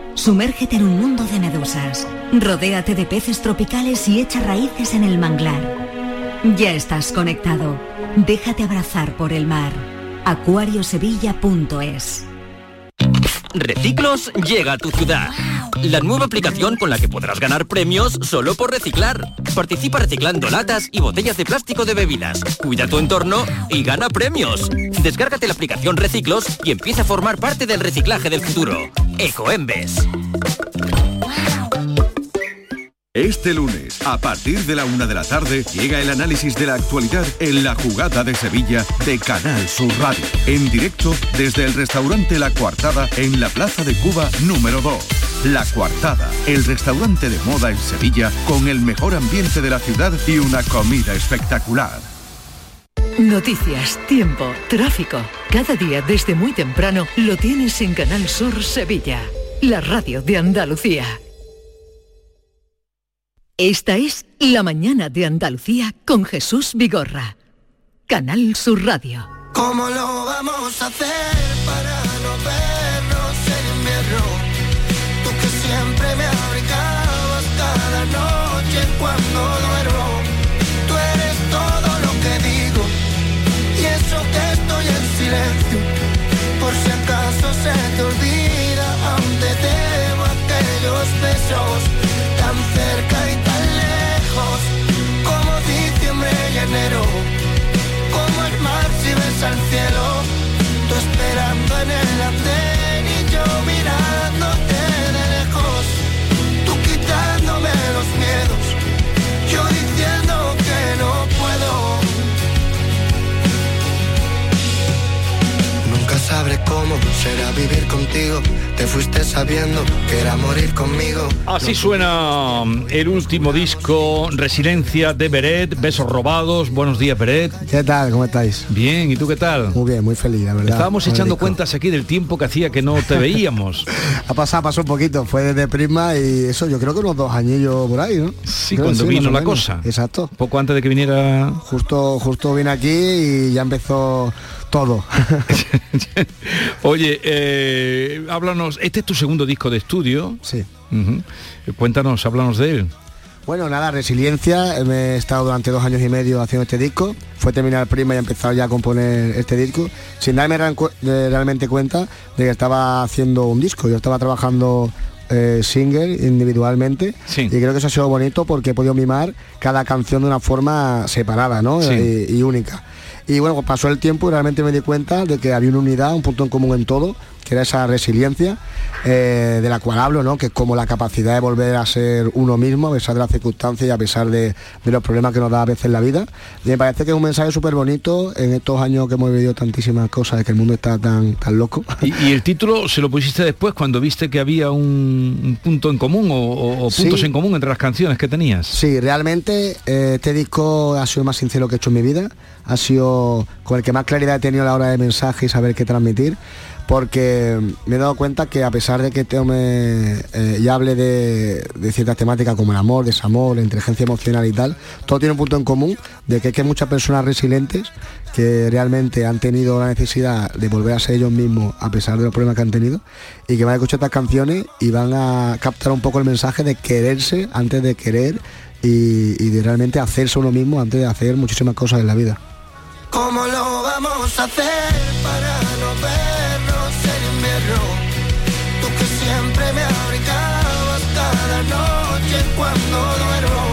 Sumérgete en un mundo de medusas. Rodéate de peces tropicales y echa raíces en el manglar. Ya estás conectado. Déjate abrazar por el mar. acuariosevilla.es Reciclos llega a tu ciudad. La nueva aplicación con la que podrás ganar premios solo por reciclar. Participa reciclando latas y botellas de plástico de bebidas. Cuida tu entorno y gana premios. Descárgate la aplicación Reciclos y empieza a formar parte del reciclaje del futuro. Ecoembes. Este lunes, a partir de la una de la tarde, llega el análisis de la actualidad en la jugada de Sevilla de Canal Sur Radio. En directo desde el restaurante La Coartada en la Plaza de Cuba número 2. La Coartada, el restaurante de moda en Sevilla con el mejor ambiente de la ciudad y una comida espectacular. Noticias, tiempo, tráfico. Cada día desde muy temprano lo tienes en Canal Sur Sevilla, la radio de Andalucía. Esta es La mañana de Andalucía con Jesús Vigorra. Canal Sur Radio. ¿Cómo lo vamos a hacer para no vernos en invierno? Tú que siempre me abrigabas cada noche cuando Por si acaso se te olvida, aún te debo aquellos besos tan cerca y tan lejos como diciembre y enero como el mar si ves al cielo tú esperando en el andén y yo mirándote de lejos tú quitándome los miedos sabré cómo será vivir contigo te fuiste sabiendo que era morir conmigo Así suena el último disco, Resiliencia de Beret, Besos Robados. Buenos días, Beret. ¿Qué tal? ¿Cómo estáis? Bien, ¿y tú qué tal? Muy bien, muy feliz, la verdad. Estábamos echando disco. cuentas aquí del tiempo que hacía que no te veíamos. Ha pasado, pasó un poquito, fue desde Prisma y eso, yo creo que unos dos añillos por ahí, ¿no? Sí, Creo cuando sí, vino la cosa. Exacto. Poco antes de que viniera... Justo, justo vine aquí y ya empezó todo. Oye, eh, háblanos, este es tu segundo disco de estudio. Sí. Cuéntanos, háblanos de él. Bueno, nada, resiliencia. Me he estado durante dos años y medio haciendo este disco. Fue terminar prima y he empezado ya a componer este disco, sin darme realmente cuenta de que estaba haciendo un disco. Yo estaba trabajando eh, single individualmente y creo que eso ha sido bonito porque he podido mimar cada canción de una forma separada ¿no? Sí. y, y única. Y bueno, pasó el tiempo y realmente me di cuenta de que había una unidad, un punto en común en todo, que era esa resiliencia eh, de la cual hablo, ¿no? que es como la capacidad de volver a ser uno mismo a pesar de las circunstancias y a pesar de, de los problemas que nos da a veces la vida. Y me parece que es un mensaje súper bonito en estos años que hemos vivido tantísimas cosas, de que el mundo está tan, tan loco. Y, y el título se lo pusiste después cuando viste que había un, un punto en común o, o- o puntos Sí. en común entre las canciones que tenías. Sí, realmente eh, este disco ha sido el más sincero que he hecho en mi vida. Ha sido con el que más claridad he tenido a la hora de mensaje y saber qué transmitir. Porque me he dado cuenta que a pesar de que tome eh, y hable de, ciertas temáticas como el amor, desamor, la inteligencia emocional y tal, todo tiene un punto en común de que es que muchas personas resilientes que realmente han tenido la necesidad de volver a ser ellos mismos a pesar de los problemas que han tenido y que van a escuchar estas canciones y van a captar un poco el mensaje de quererse antes de querer y, y de realmente hacerse uno mismo antes de hacer muchísimas cosas en la vida. ¿Cómo lo vamos a hacer para siempre me abrigabas cada noche cuando duermo.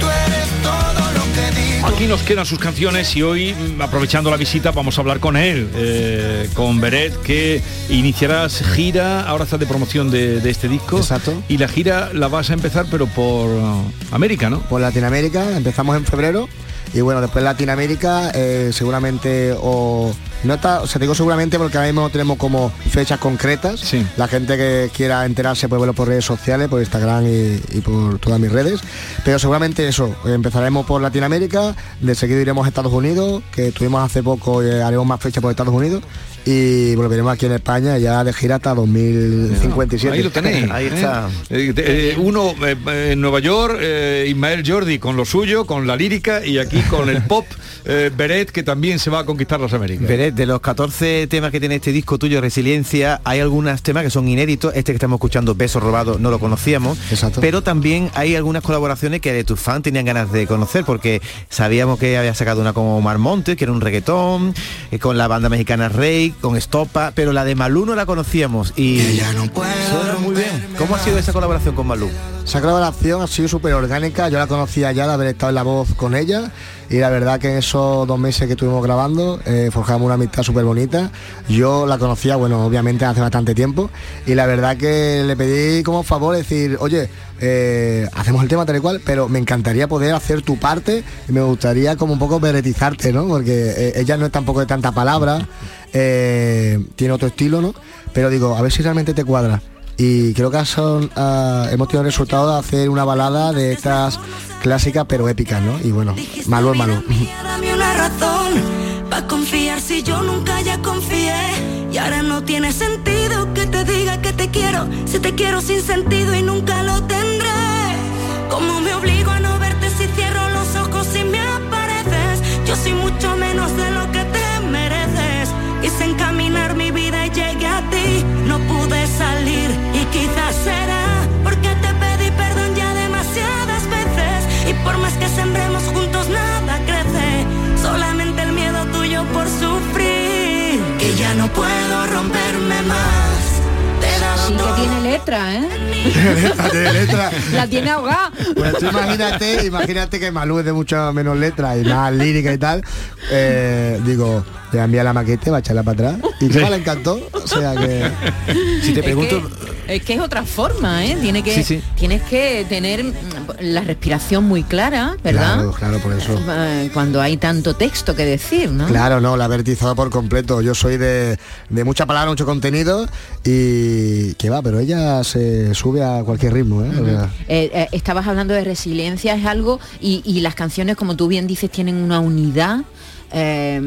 Tú eres todo lo que digo. Aquí nos quedan sus canciones y hoy, mm, aprovechando la visita, vamos a hablar con él, eh, con Beret, que iniciarás gira, ahora estás de promoción de, de este disco. Exacto. Y la gira la vas a empezar, pero por uh, América, ¿no? Por Latinoamérica, empezamos en febrero y bueno, después Latinoamérica eh, seguramente o no está, o sea, digo seguramente porque ahora mismo no tenemos como fechas concretas. La gente que quiera enterarse puede verlo por redes sociales, por Instagram y, y por todas mis redes. Pero seguramente eso, empezaremos por Latinoamérica, de seguido iremos a Estados Unidos, que tuvimos hace poco, eh, haremos más fechas por Estados Unidos y volveremos aquí en España ya de gira hasta 2057. Ahí lo tenéis. Ahí está. Eh, eh, uno eh, eh, en Nueva York, eh, Ismael Jordi con lo suyo, con la lírica y aquí con el pop, eh, Beret que también se va a conquistar las Américas. Beret, de los 14 temas que tiene este disco tuyo, Resiliencia, hay algunos temas que son inéditos. Este que estamos escuchando, Besos Robados, no lo conocíamos. Pero también hay algunas colaboraciones que de tus fans tenían ganas de conocer, porque sabíamos que había sacado una con Omar Montes, que era un reggaetón, eh, con la banda mexicana Rey, con Estopa, pero la de Malú no la conocíamos y suena muy bien. ¿Cómo ha sido esa colaboración con Malú? Esa colaboración ha sido súper orgánica, yo la conocía ya de haber estado en la voz con ella y la verdad que en esos dos meses que estuvimos grabando eh, forjamos una amistad súper bonita. Yo la conocía, bueno, obviamente hace bastante tiempo y la verdad que le pedí como favor decir, oye, eh, hacemos el tema tal y cual, pero me encantaría poder hacer tu parte y me gustaría como un poco veretizarte, ¿no? Porque eh, ella no es tampoco de tanta palabra, eh, tiene otro estilo, ¿no? Pero digo, a ver si realmente te cuadra y creo que son, ah, hemos tenido el resultado de hacer una balada de estas clásicas pero épicas, ¿no? Y bueno, malo es malo. Dame una razón para confiar si yo nunca ya confié. Y ahora no tiene sentido que te diga que te quiero. Si te quiero sin sentido y nunca lo tendré. ¿Cómo me obligo a no verte si cierro los ojos y me apareces? Yo soy mucho menos de lo. Quise encaminar mi vida y llegué a ti. No pude salir y quizás será porque te pedí perdón ya demasiadas veces. Y por más que sembremos juntos nada crece. Solamente el miedo tuyo por sufrir. Que ya no puedo romperme más. Sí que tiene letra, ¿eh? Tiene letra. La tiene ahogada. Pues tú imagínate, imagínate que Malú es de mucho menos letra y más lírica y tal. Eh, digo, le envía la maquete, va a echarla para atrás. Y Sí. le encantó. O sea que. Si te Es pregunto. que- Es que es otra forma, ¿eh? Tiene que, Sí, sí. Tienes que tener mm, la respiración muy clara, ¿verdad? Claro, claro, por eso. Eh, Cuando hay tanto texto que decir, ¿no? Claro, no, la he vertizado por completo. Yo soy de, de mucha palabra, mucho contenido y que va, pero ella se sube a cualquier ritmo, ¿eh? Eh, eh, estabas hablando de resiliencia, es algo, y, y las canciones, como tú bien dices, tienen una unidad, eh,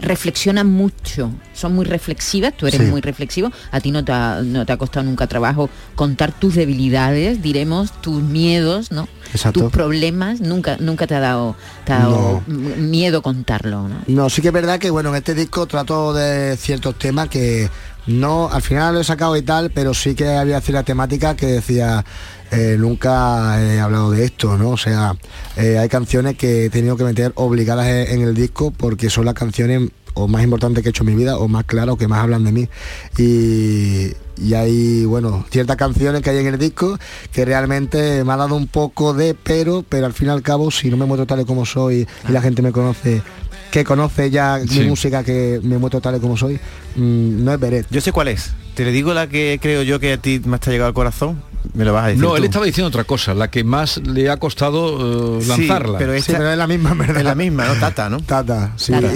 reflexionan mucho, son muy reflexivas, tú eres Sí. muy reflexivo, a ti no te, ha, no te ha costado nunca trabajo contar tus debilidades, diremos, tus miedos, ¿no? Exacto. Tus problemas, nunca, nunca te ha dado, te ha dado miedo contarlo, ¿no? No, sí que es verdad que bueno, en este disco trato de ciertos temas que no, al final lo he sacado y tal, pero sí que había cierta temática que decía, eh, nunca he hablado de esto, ¿no? O sea, eh, hay canciones que he tenido que meter obligadas en, en el disco porque son las canciones o más importantes que he hecho en mi vida o más claras o que más hablan de mí. Y, y hay, bueno, ciertas canciones que hay en el disco que realmente me ha dado un poco de pero, pero al fin y al cabo, si no me muestro tal y como soy y la gente me conoce que conoce ya Sí. mi música, que me muestro tal y como soy, mm, no es Beret. Yo sé cuál es. Te le digo la que creo yo que a ti más te ha llegado al corazón. Me lo vas a decir. No, tú. él estaba diciendo otra cosa, la que más le ha costado eh, Sí, lanzarla. pero esta- es la misma, ¿verdad? Es la misma, ¿no? Tata, ¿no? Tata, sí. Tata.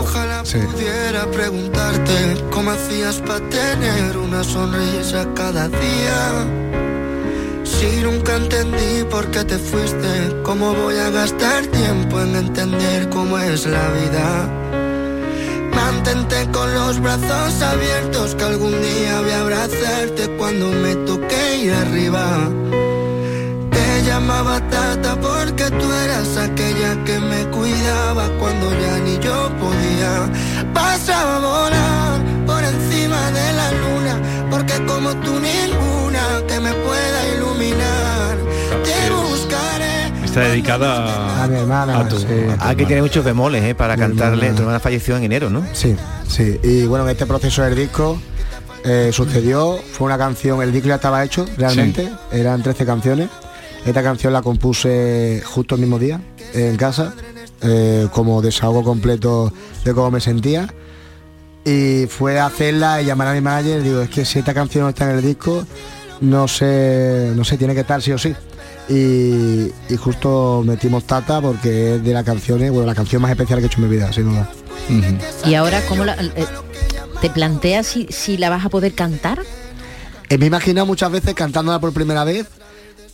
Ojalá sí. pudiera preguntarte cómo hacías para tener una sonrisa cada día. Si nunca entendí por qué te fuiste, cómo voy a gastar tiempo en entender cómo es la vida. Mantente con los brazos abiertos, que algún día voy a abrazarte cuando me toque ir arriba. Te llamaba Tata porque tú eras aquella que me cuidaba cuando ya ni yo podía. Vas a volar por encima de la luna, porque como tú ninguna que me pueda Está dedicada a mi hermana. a tu- sí. Hay que tener muchos bemoles ¿eh? para cantarle. Tu hermana falleció en enero, ¿no? Sí, sí. Y bueno, en este proceso del disco eh, sucedió, fue una canción, el disco ya estaba hecho realmente, eran 13 canciones. Esta canción la compuse justo el mismo día, en casa, eh, como desahogo completo de cómo me sentía. Y fue a hacerla y llamar a mi manager, digo, es que si esta canción no está en el disco, no sé, no sé, tiene que estar sí o sí. Y, y justo metimos Tata porque es de las canciones, bueno, la canción más especial que he hecho en mi vida, sin duda. Y ahora, ¿cómo la, eh, te planteas si, si la vas a poder cantar? Eh, me he imaginado muchas veces cantándola por primera vez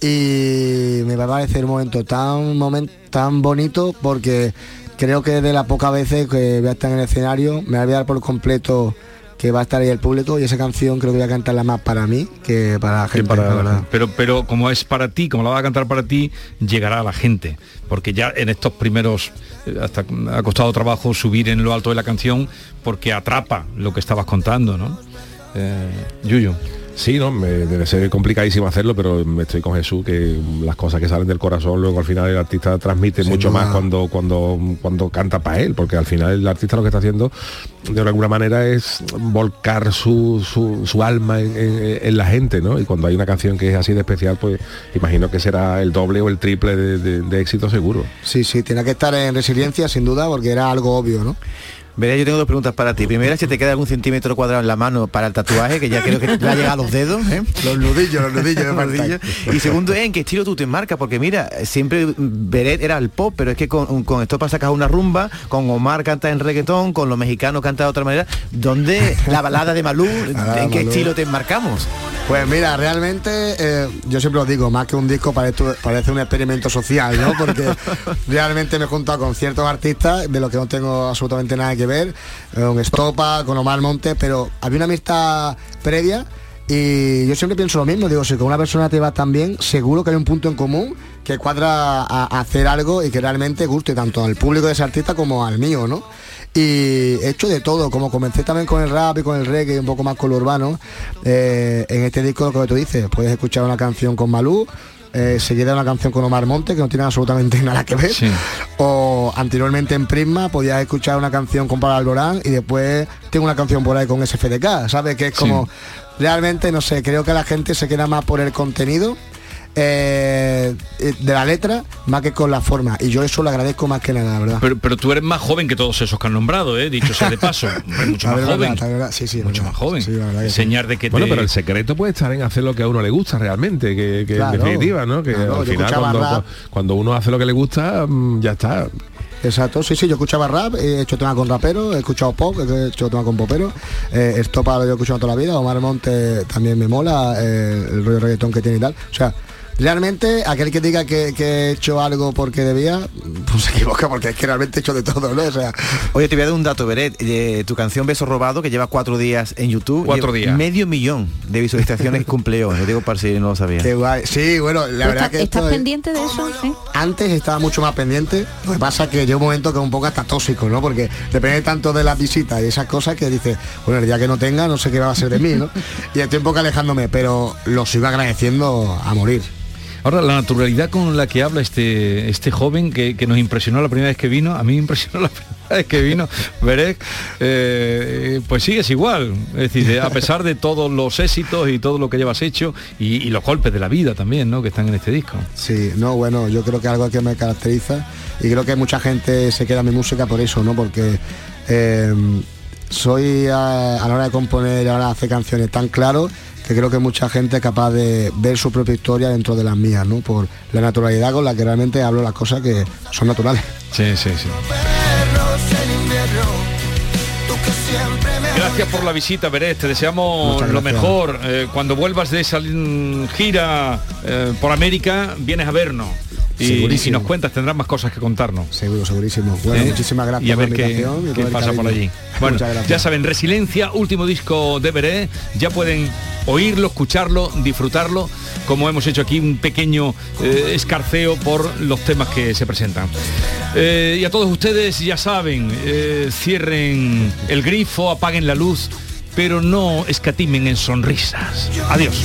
y me va a parecer un momento tan, momento tan bonito porque creo que de las pocas veces que voy a estar en el escenario me voy a dar por completo que va a estar ahí el público y esa canción creo que voy a cantarla más para mí que para la gente, la verdad. pero pero como es para ti como la vas a cantar para ti llegará a la gente. Porque ya en estos primeros eh, hasta ha costado trabajo subir en lo alto de la canción porque atrapa lo que estabas contando no eh, Yuyu Sí, no, me, debe ser complicadísimo hacerlo, pero me estoy con Jesús que las cosas que salen del corazón luego al final el artista transmite Sin mucho duda. más cuando cuando cuando canta para él, porque al final el artista lo que está haciendo de alguna manera es volcar su, su, su alma en, en- en la gente, ¿no? Y cuando hay una canción que es así de especial, pues imagino que será el doble o el triple de, de- de éxito seguro. Sí, sí, tiene que estar en resiliencia sin duda porque era algo obvio, ¿no? Verá, yo tengo dos preguntas para ti. Primera, si te queda algún centímetro cuadrado en la mano para el tatuaje, que ya creo que le ha llegado a los dedos. ¿eh? Los nudillos, los nudillos faltan. nudillos. Y segundo, ¿en qué estilo tú te enmarcas? Porque mira, siempre Beret era el pop, pero es que con, con esto para sacas una rumba, con Omar canta en reggaetón, con los mexicanos canta de otra manera. ¿Dónde la balada de Malú? ¿En qué estilo te enmarcamos? Pues mira, realmente eh, yo siempre os digo, más que un disco parece, parece un experimento social, ¿no? Porque realmente me he juntado con ciertos artistas de los que no tengo absolutamente nada que ver, eh, con Estopa, con Omar Montes, pero había una amistad previa y yo siempre pienso lo mismo, digo, si con una persona te va tan bien, seguro que hay un punto en común que cuadra a, a hacer algo y que realmente guste tanto al público de ese artista como al mío, ¿no? Y he hecho de todo, como comencé también con el rap y con el reggae y un poco más con lo urbano, eh, en este disco lo que tú dices, puedes escuchar una canción con Malú, eh, seguida una canción con Omar Monte, que no tiene absolutamente nada que ver, o anteriormente en Prisma podías escuchar una canción con Pablo Alborán y después tengo una canción por ahí con SFDK, ¿sabes? Que es como, realmente, no sé, creo que la gente se queda más por el contenido eh, de la letra más que con la forma y yo eso lo agradezco más que nada, la verdad. pero, pero tú eres más joven que todos esos que han nombrado eh dicho sea de paso mucho La más verdad, joven la verdad, sí, sí, mucho más joven enseñar de que Bueno, te- pero el secreto puede estar en hacer lo que a uno le gusta realmente, que, que Claro. en definitiva, ¿no? Que Claro, al yo final escuchaba cuando, uno hace lo que le gusta, mm, ya está. Exacto, sí, sí, yo escuchaba rap, he hecho tema con rapero, he escuchado pop, he hecho tema con popero, eh, Estopa lo he escuchado toda la vida, Omar Monte también me mola, eh, el rollo reggaetón que tiene y tal. O sea, realmente aquel que diga que, que he hecho algo porque debía, pues se equivoca porque es que realmente he hecho de todo, ¿no? O sea, Oye, te voy a dar un dato, Beret. Eh, tu canción Beso Robado, que lleva cuatro días en YouTube. Cuatro días. Medio millón de visualizaciones cumple hoy. Yo digo para si no lo sabía. qué guay. Sí, bueno, la ¿Tú verdad que estás es- pendiente de eso? ¿Sí? Antes estaba mucho más pendiente, lo que pasa es que llega un momento que es un poco hasta tóxico, ¿no? Porque depende tanto de las visitas y esas cosas que dices, bueno, el día que no tenga, no sé qué va a ser de mí, ¿no? y estoy un poco alejándome, pero lo sigo agradeciendo a morir. Ahora, la naturalidad con la que habla este, este joven que, que nos impresionó la primera vez que vino, a mí me impresionó la primera vez que vino, Berek, eh, pues sigues igual. Es decir, a pesar de todos los éxitos y todo lo que llevas hecho y, los golpes de la vida también, ¿no? Que están en este disco. Sí, no, bueno, yo creo que algo que me caracteriza y creo que mucha gente se queda en mi música por eso, ¿no? Porque eh, soy a, a la hora de componer y a la hora de hacer canciones tan claro que creo que mucha gente es capaz de ver su propia historia dentro de las mías, ¿no? Por la naturalidad con la que realmente hablo las cosas que son naturales. Sí, sí, sí. Gracias por la visita, Berés. Te deseamos lo mejor. Eh, cuando vuelvas de esa gira eh, por América, vienes a vernos. Y, y nos cuentas, tendrás más cosas que contarnos. Seguro, segurísimo. Bueno, ¿Eh? muchísimas gracias y a por ver la qué, y qué pasa por allí. Bueno, ya saben, Resiliencia, último disco de Beré, ya pueden oírlo, escucharlo, disfrutarlo, como hemos hecho aquí un pequeño eh, escarceo por los temas que se presentan. Eh, y a todos ustedes, ya saben, eh, cierren el grifo, apaguen la luz, pero no escatimen en sonrisas. Adiós.